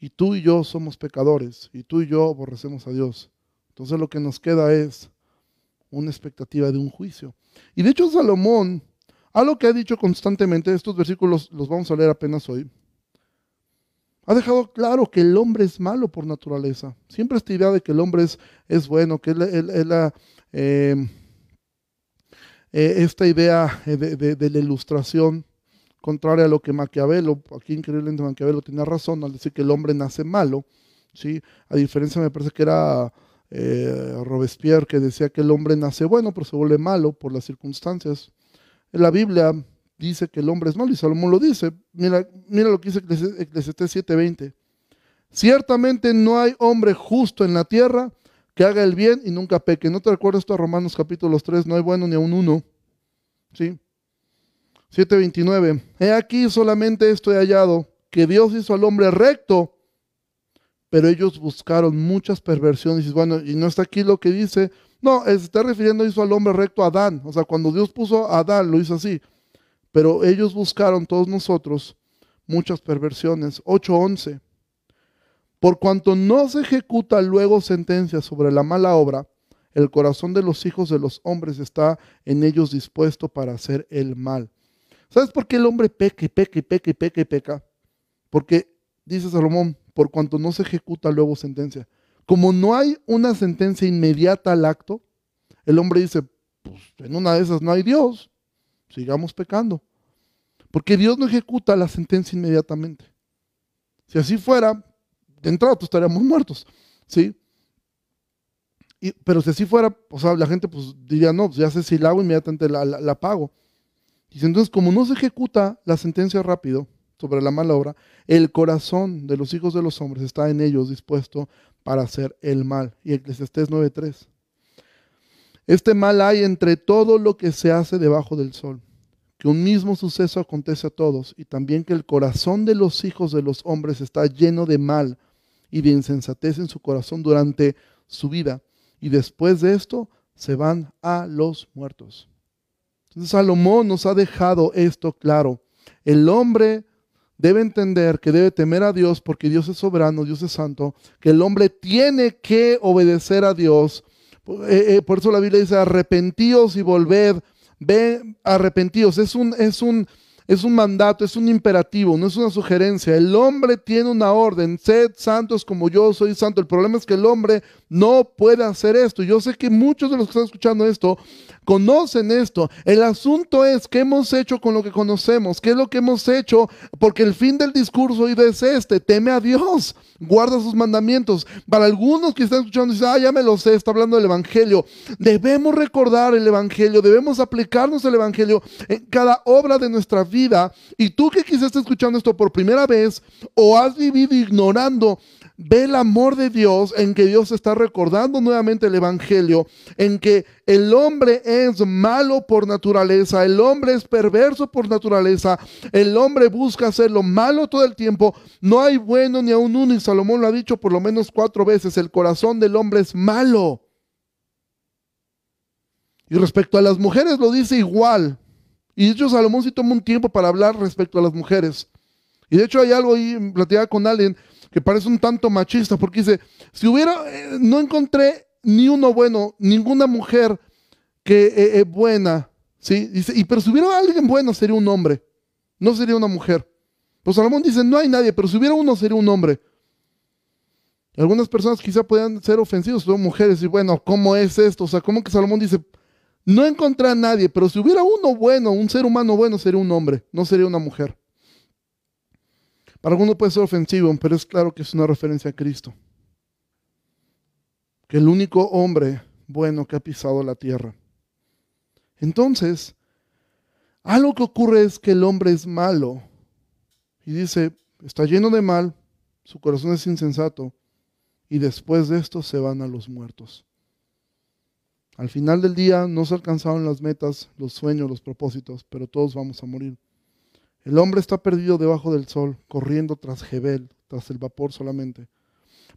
Y tú y yo somos pecadores, y tú y yo aborrecemos a Dios. Entonces lo que nos queda es una expectativa de un juicio. Y de hecho Salomón, algo que ha dicho constantemente, estos versículos los vamos a leer apenas hoy, ha dejado claro que el hombre es malo por naturaleza. Siempre esta idea de que el hombre es, bueno, que la, eh, eh, esta idea de, la ilustración contraria a lo que Maquiavelo, aquí increíblemente Maquiavelo tenía razón al decir que el hombre nace malo, ¿sí? a diferencia me parece que era eh, Robespierre que decía que el hombre nace bueno pero se vuelve malo por las circunstancias. En la Biblia dice que el hombre es malo y Salomón lo dice. Mira, mira lo que dice Eclesiastés 7:20. Ciertamente no hay hombre justo en la tierra que haga el bien y nunca peque. ¿No te recuerdas esto a Romanos capítulo 3? No hay bueno ni a un uno. ¿Sí? 7:29. He aquí solamente esto he hallado, que Dios hizo al hombre recto, pero ellos buscaron muchas perversiones. Y bueno, y no está aquí lo que dice. No, se está refiriendo hizo al hombre recto a Adán. O sea, cuando Dios puso a Adán, lo hizo así. Pero ellos buscaron, todos nosotros, muchas perversiones. 8.11. Por cuanto no se ejecuta luego sentencia sobre la mala obra, el corazón de los hijos de los hombres está en ellos dispuesto para hacer el mal. ¿Sabes por qué el hombre peca y peca y peca y peca y peca? Porque, dice Salomón, por cuanto no se ejecuta luego sentencia. Como no hay una sentencia inmediata al acto, el hombre dice, pues en una de esas no hay Dios sigamos pecando. Porque Dios no ejecuta la sentencia inmediatamente. Si así fuera, de entrada estaríamos muertos. ¿sí? pero si así fuera, o sea, la gente pues diría, no, pues ya sé si la hago, inmediatamente la, la, pago. Dice, entonces, como no se ejecuta la sentencia rápido sobre la mala obra, el corazón de los hijos de los hombres está en ellos dispuesto para hacer el mal. Y Eclesiastés 9.3. Este mal hay entre todo lo que se hace debajo del sol, que un mismo suceso acontece a todos, y también que el corazón de los hijos de los hombres está lleno de mal y de insensatez en su corazón durante su vida, y después de esto se van a los muertos. Entonces Salomón nos ha dejado esto claro. El hombre debe entender que debe temer a Dios porque Dios es soberano, Dios es santo, que el hombre tiene que obedecer a Dios eh, eh, por eso la Biblia dice, arrepentíos y volved, ven, arrepentíos. Es un, es un, es un mandato, es un imperativo, no es una sugerencia. El hombre tiene una orden, sed santos como yo soy santo. El problema es que el hombre no puede hacer esto. Yo sé que muchos de los que están escuchando esto conocen esto. El asunto es qué hemos hecho con lo que conocemos, qué es lo que hemos hecho, porque el fin del discurso hoy es este, teme a Dios, guarda sus mandamientos. Para algunos que están escuchando, dicen, ah, ya me lo sé, está hablando del Evangelio. Debemos recordar el Evangelio, debemos aplicarnos el Evangelio en cada obra de nuestra vida. Y tú que quizás estés escuchando esto por primera vez o has vivido ignorando ve el amor de Dios en que Dios está recordando nuevamente el Evangelio, en que el hombre es malo por naturaleza, el hombre es perverso por naturaleza, el hombre busca hacer lo malo todo el tiempo, no hay bueno ni aun uno, y Salomón lo ha dicho por lo menos cuatro veces, el corazón del hombre es malo. Y respecto a las mujeres lo dice igual. Y de hecho Salomón sí toma un tiempo para hablar respecto a las mujeres. Y de hecho hay algo ahí, platicaba con alguien parece un tanto machista, porque dice, si hubiera, eh, no encontré ni uno bueno, ninguna mujer que es eh, eh, buena, ¿sí? Dice, y pero si hubiera alguien bueno sería un hombre, no sería una mujer. Pues Salomón dice, no hay nadie, pero si hubiera uno sería un hombre. Algunas personas quizá puedan ser ofensivos, son mujeres, y bueno, ¿cómo es esto? O sea, ¿cómo que Salomón dice, no encontré a nadie, pero si hubiera uno bueno, un ser humano bueno, sería un hombre, no sería una mujer. Para algunos puede ser ofensivo, pero es claro que es una referencia a Cristo. Que el único hombre bueno que ha pisado la tierra. Entonces, algo que ocurre es que el hombre es malo. Y dice, está lleno de mal, su corazón es insensato, y después de esto se van a los muertos. Al final del día no se alcanzaron las metas, los sueños, los propósitos, pero todos vamos a morir. El hombre está perdido debajo del sol, corriendo tras Jebel, tras el vapor solamente.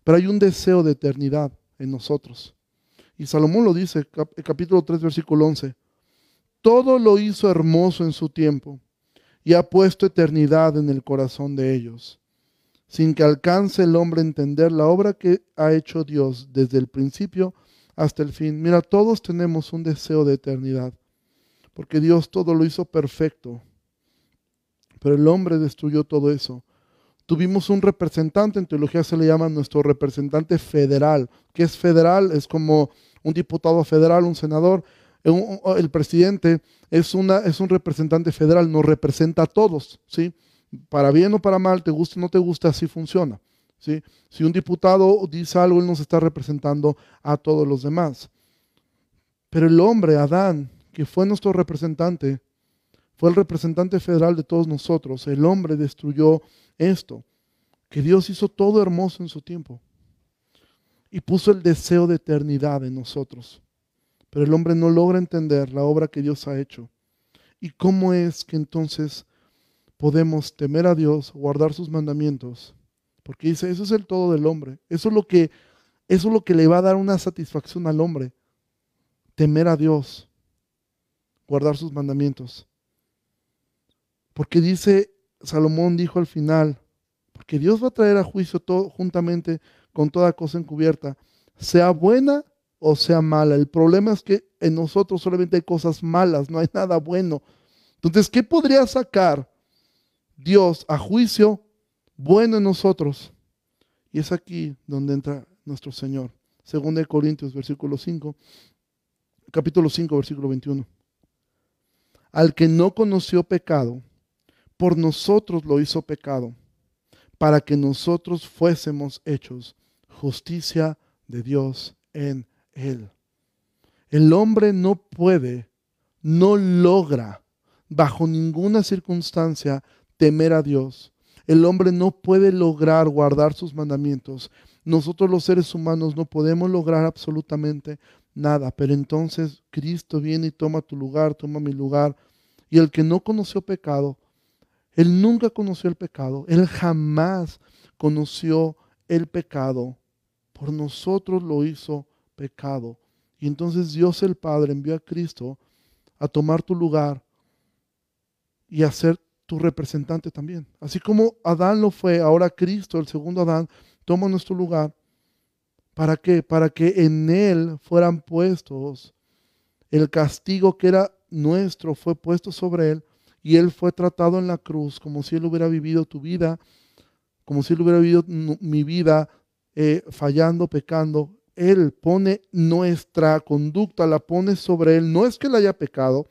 Pero hay un deseo de eternidad en nosotros. Y Salomón lo dice, capítulo 3, versículo 11. Todo lo hizo hermoso en su tiempo y ha puesto eternidad en el corazón de ellos, sin que alcance el hombre a entender la obra que ha hecho Dios desde el principio hasta el fin. Mira, todos tenemos un deseo de eternidad, porque Dios todo lo hizo perfecto, pero el hombre destruyó todo eso. Tuvimos un representante, en teología se le llama nuestro representante federal. que es federal? Es como un diputado federal, un senador. El presidente es, una, es un representante federal, nos representa a todos, ¿sí? Para bien o para mal, te guste o no te guste, así funciona. Si un diputado dice algo, él nos está representando a todos los demás. Pero el hombre, Adán, que fue nuestro representante, fue el representante federal de todos nosotros. El hombre destruyó esto, que Dios hizo todo hermoso en su tiempo y puso el deseo de eternidad en nosotros. Pero el hombre no logra entender la obra que Dios ha hecho. ¿Y cómo es que entonces podemos temer a Dios, guardar sus mandamientos porque dice, eso es el todo del hombre. Eso es lo que, eso es lo que le va a dar una satisfacción al hombre. Temer a Dios, guardar sus mandamientos. Porque dice, Salomón dijo al final, porque Dios va a traer a juicio todo juntamente con toda cosa encubierta, sea buena o sea mala. El problema es que en nosotros solamente hay cosas malas, no hay nada bueno. Entonces, ¿qué podría sacar Dios a juicio bueno en nosotros. Y es aquí donde entra nuestro Señor. Segunda de Corintios, versículo 5, capítulo 5, versículo 21. Al que no conoció pecado, por nosotros lo hizo pecado, para que nosotros fuésemos hechos justicia de Dios en él. El hombre no puede, no logra, bajo ninguna circunstancia, temer a Dios el hombre no puede lograr guardar sus mandamientos. Nosotros los seres humanos no podemos lograr absolutamente nada, pero entonces Cristo viene y toma tu lugar, toma mi lugar. Y el que no conoció pecado, él nunca conoció el pecado, él jamás conoció el pecado. Por nosotros lo hizo pecado. Y entonces Dios el Padre envió a Cristo a tomar tu lugar y a ser tu representante también. Así como Adán lo fue, ahora Cristo, el segundo Adán, toma nuestro lugar. ¿Para qué? Para que en Él fueran puestos el castigo que era nuestro, fue puesto sobre Él y Él fue tratado en la cruz como si Él hubiera vivido tu vida, como si Él hubiera vivido mi vida eh, fallando, pecando. Él pone nuestra conducta, la pone sobre Él. No es que Él haya pecado,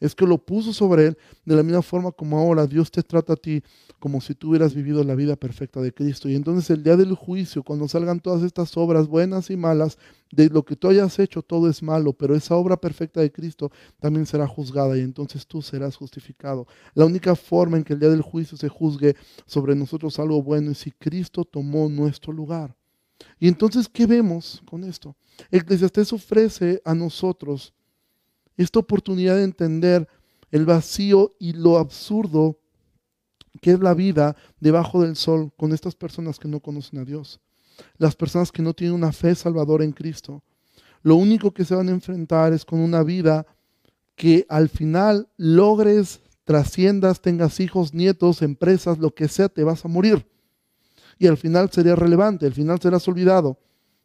es que lo puso sobre él de la misma forma como ahora Dios te trata a ti como si tú hubieras vivido la vida perfecta de Cristo. Y entonces el día del juicio, cuando salgan todas estas obras buenas y malas, de lo que tú hayas hecho, todo es malo, pero esa obra perfecta de Cristo también será juzgada y entonces tú serás justificado. La única forma en que el día del juicio se juzgue sobre nosotros algo bueno es si Cristo tomó nuestro lugar. Y entonces, ¿qué vemos con esto? Eclesiastés ofrece a nosotros esta oportunidad de entender el vacío y lo absurdo que es la vida debajo del sol con estas personas que no conocen a Dios, las personas que no tienen una fe salvadora en Cristo. Lo único que se van a enfrentar es con una vida que al final logres, trasciendas, tengas hijos, nietos, empresas, lo que sea, te vas a morir. Y al final sería relevante, al final serás olvidado.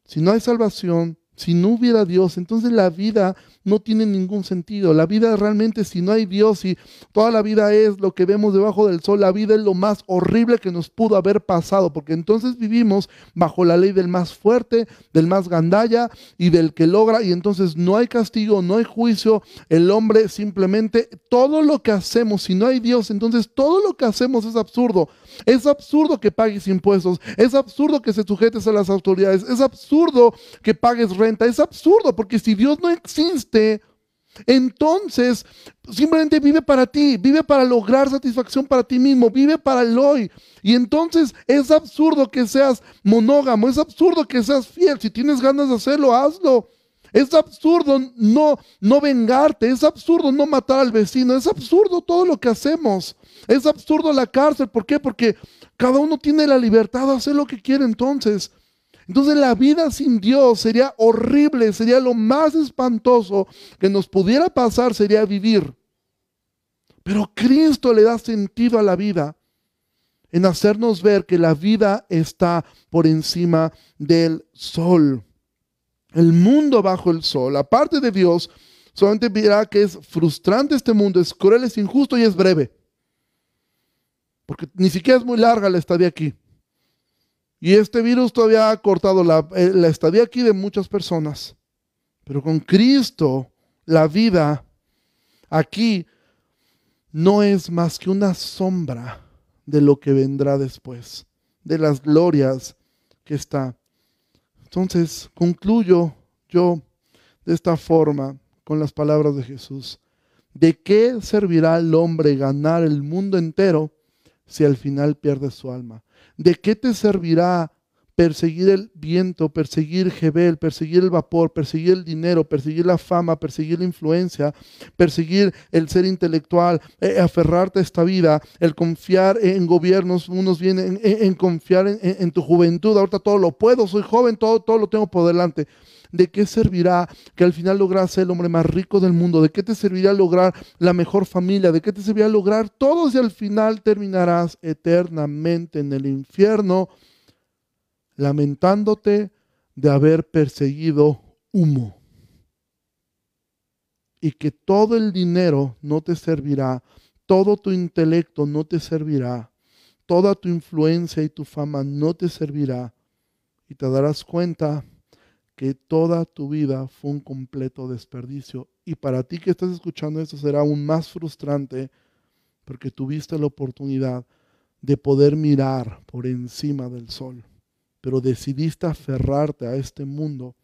Si no hay salvación, si no hubiera Dios, entonces la vida no tiene ningún sentido. La vida realmente, si no hay Dios y toda la vida es lo que vemos debajo del sol, la vida es lo más horrible que nos pudo haber pasado, porque entonces vivimos bajo la ley del más fuerte, del más gandalla y del que logra, y entonces no hay castigo, no hay juicio. El hombre simplemente, todo lo que hacemos, si no hay Dios, entonces todo lo que hacemos es absurdo. Es absurdo que pagues impuestos, es absurdo que se sujetes a las autoridades, es absurdo que pagues renta, es absurdo porque si Dios no existe, entonces simplemente vive para ti, vive para lograr satisfacción para ti mismo, vive para el hoy. Y entonces es absurdo que seas monógamo, es absurdo que seas fiel. Si tienes ganas de hacerlo, hazlo. Es absurdo no, no vengarte, es absurdo no matar al vecino, es absurdo todo lo que hacemos. Es absurdo la cárcel, ¿por qué? Porque cada uno tiene la libertad de hacer lo que quiere entonces. Entonces la vida sin Dios sería horrible, sería lo más espantoso que nos pudiera pasar, sería vivir. Pero Cristo le da sentido a la vida en hacernos ver que la vida está por encima del sol. El mundo bajo el sol, aparte de Dios, solamente dirá que es frustrante este mundo, es cruel, es injusto y es breve. Porque ni siquiera es muy larga la estadía aquí. Y este virus todavía ha cortado la, eh, la estadía aquí de muchas personas. Pero con Cristo, la vida aquí no es más que una sombra de lo que vendrá después, de las glorias que está. Entonces, concluyo yo de esta forma con las palabras de Jesús. ¿De qué servirá al hombre ganar el mundo entero si al final pierdes su alma? ¿De qué te servirá perseguir el viento, perseguir Jebel, perseguir el vapor, perseguir el dinero, perseguir la fama, perseguir la influencia, perseguir el ser intelectual, eh, aferrarte a esta vida, el confiar en gobiernos, unos vienen en, confiar en, en, tu juventud, ahorita todo lo puedo, soy joven, todo, todo lo tengo por delante. ¿De qué servirá que al final logras ser el hombre más rico del mundo? ¿De qué te servirá lograr la mejor familia? ¿De qué te servirá lograr todo si al final terminarás eternamente en el infierno lamentándote de haber perseguido humo? Y que todo el dinero no te servirá, todo tu intelecto no te servirá, toda tu influencia y tu fama no te servirá. Y te darás cuenta que toda tu vida fue un completo desperdicio. Y para ti que estás escuchando esto será aún más frustrante porque tuviste la oportunidad de poder mirar por encima del sol, pero decidiste aferrarte a este mundo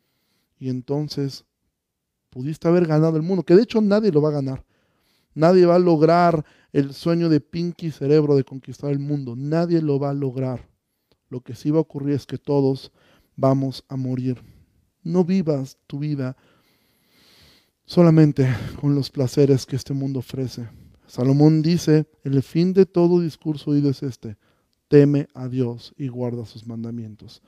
y entonces pudiste haber ganado el mundo, que de hecho nadie lo va a ganar. Nadie va a lograr el sueño de Pinky Cerebro de conquistar el mundo. Nadie lo va a lograr. Lo que sí va a ocurrir es que todos vamos a morir. No vivas tu vida solamente con los placeres que este mundo ofrece. Salomón dice, el fin de todo discurso oído es este, teme a Dios y guarda sus mandamientos.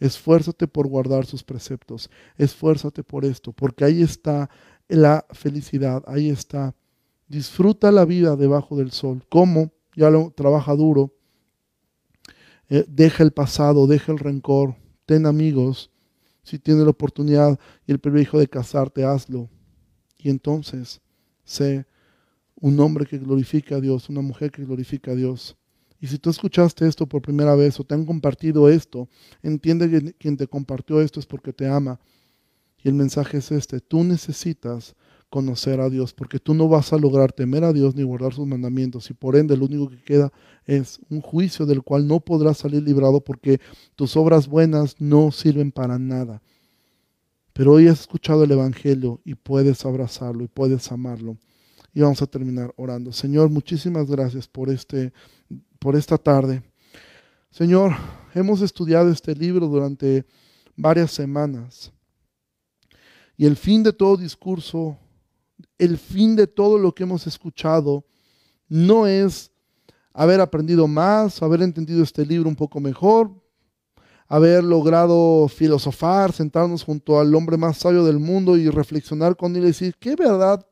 Esfuérzate por guardar sus preceptos, esfuérzate por esto, porque ahí está la felicidad, ahí está. Disfruta la vida debajo del sol. ¿Cómo? Ya lo trabaja duro. Eh, deja el pasado, deja el rencor, ten amigos, si tienes la oportunidad y el privilegio de casarte, hazlo. Y entonces, sé un hombre que glorifica a Dios, una mujer que glorifica a Dios. Y si tú escuchaste esto por primera vez o te han compartido esto, entiende que quien te compartió esto es porque te ama. Y el mensaje es este, tú necesitas conocer a Dios, porque tú no vas a lograr temer a Dios ni guardar sus mandamientos, y por ende lo único que queda es un juicio del cual no podrás salir librado porque tus obras buenas no sirven para nada. Pero hoy has escuchado el Evangelio y puedes abrazarlo y puedes amarlo. Y vamos a terminar orando. Señor, muchísimas gracias por, este, por esta tarde. Señor, hemos estudiado este libro durante varias semanas. Y el fin de todo discurso, el fin de todo lo que hemos escuchado, no es haber aprendido más, haber entendido este libro un poco mejor, haber logrado filosofar, sentarnos junto al hombre más sabio del mundo y reflexionar con él y decir, ¿qué verdad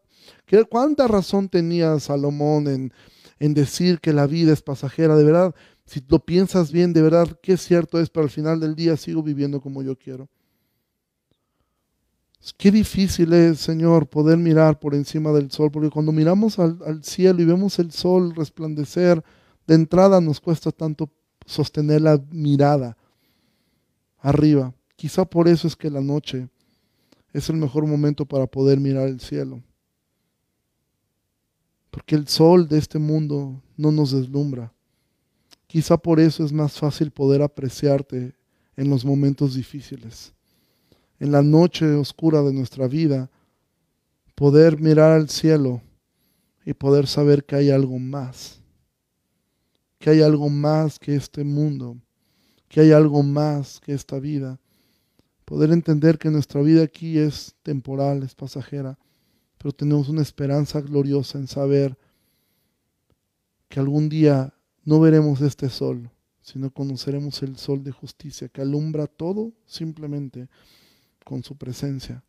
¿Cuánta razón tenía Salomón en, en decir que la vida es pasajera? De verdad, si lo piensas bien, de verdad, qué cierto es, pero al final del día sigo viviendo como yo quiero. Qué difícil es, Señor, poder mirar por encima del sol, porque cuando miramos al, cielo y vemos el sol resplandecer, de entrada nos cuesta tanto sostener la mirada arriba. Quizá por eso es que la noche es el mejor momento para poder mirar el cielo porque el sol de este mundo no nos deslumbra. Quizá por eso es más fácil poder apreciarte en los momentos difíciles. En la noche oscura de nuestra vida, poder mirar al cielo y poder saber que hay algo más, que hay algo más que este mundo, que hay algo más que esta vida. Poder entender que nuestra vida aquí es temporal, es pasajera pero tenemos una esperanza gloriosa en saber que algún día no veremos este sol, sino conoceremos el sol de justicia que alumbra todo simplemente con su presencia.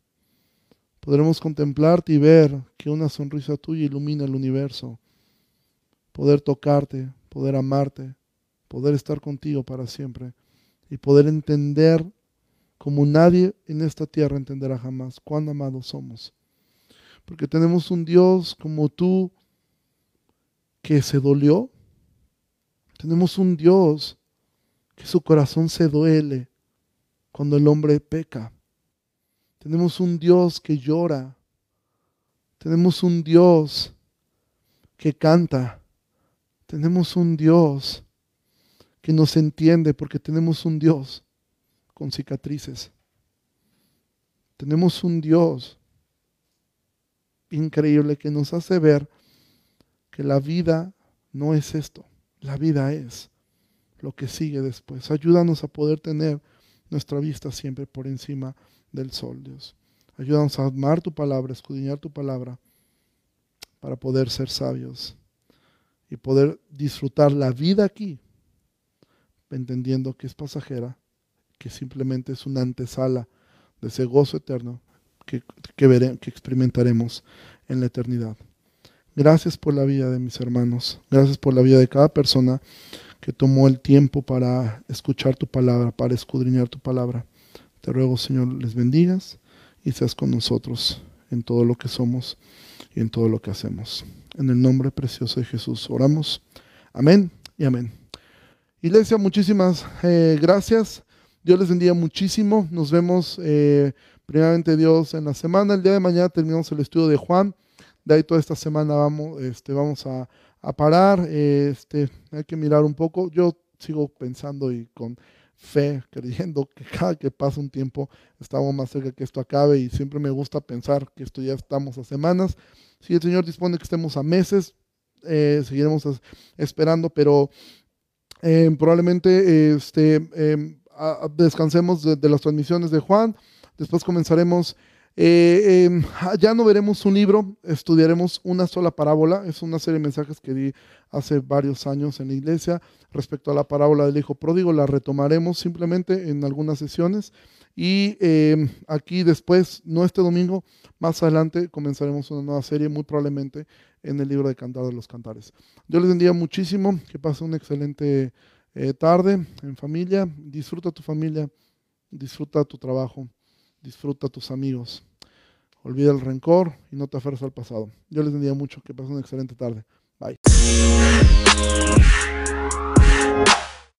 Podremos contemplarte y ver que una sonrisa tuya ilumina el universo, poder tocarte, poder amarte, poder estar contigo para siempre y poder entender como nadie en esta tierra entenderá jamás cuán amados somos porque tenemos un Dios como tú que se dolió. Tenemos un Dios que su corazón se duele cuando el hombre peca. Tenemos un Dios que llora. Tenemos un Dios que canta. Tenemos un Dios que nos entiende porque tenemos un Dios con cicatrices. Tenemos un Dios increíble que nos hace ver que la vida no es esto, la vida es lo que sigue después. Ayúdanos a poder tener nuestra vista siempre por encima del sol, Dios. Ayúdanos a amar tu palabra, a escudriñar tu palabra, para poder ser sabios y poder disfrutar la vida aquí, entendiendo que es pasajera, que simplemente es una antesala de ese gozo eterno que, que, que experimentaremos en la eternidad. Gracias por la vida de mis hermanos. Gracias por la vida de cada persona que tomó el tiempo para escuchar tu palabra, para escudriñar tu palabra. Te ruego, Señor, les bendigas y seas con nosotros en todo lo que somos y en todo lo que hacemos. En el nombre precioso de Jesús oramos. Amén y amén. Iglesia, muchísimas eh, gracias. Dios les bendiga muchísimo. Nos vemos. Eh, primeramente Dios en la semana. El día de mañana terminamos el estudio de Juan. De ahí toda esta semana vamos, este, vamos a, parar. Este, hay que mirar un poco. Yo sigo pensando y con fe, creyendo que cada que pasa un tiempo estamos más cerca que esto acabe y siempre me gusta pensar que esto ya estamos a semanas. Si el Señor dispone que estemos a meses, eh, seguiremos esperando, pero eh, probablemente este, em, descansemos de, las transmisiones de Juan. Después comenzaremos, eh, em, ya no veremos un libro, estudiaremos una sola parábola. Es una serie de mensajes que di hace varios años en la iglesia respecto a la parábola del hijo pródigo. La retomaremos simplemente en algunas sesiones. Y em, aquí después, no este domingo, más adelante comenzaremos una nueva serie, muy probablemente en el libro de Cantar de los Cantares. Yo les bendiga muchísimo, que pasen una excelente eh, tarde en familia. Disfruta tu familia, disfruta tu trabajo disfruta a tus amigos. Olvida el rencor y no te aferres al pasado. Yo les bendiga mucho. Que pasen una excelente tarde. Bye.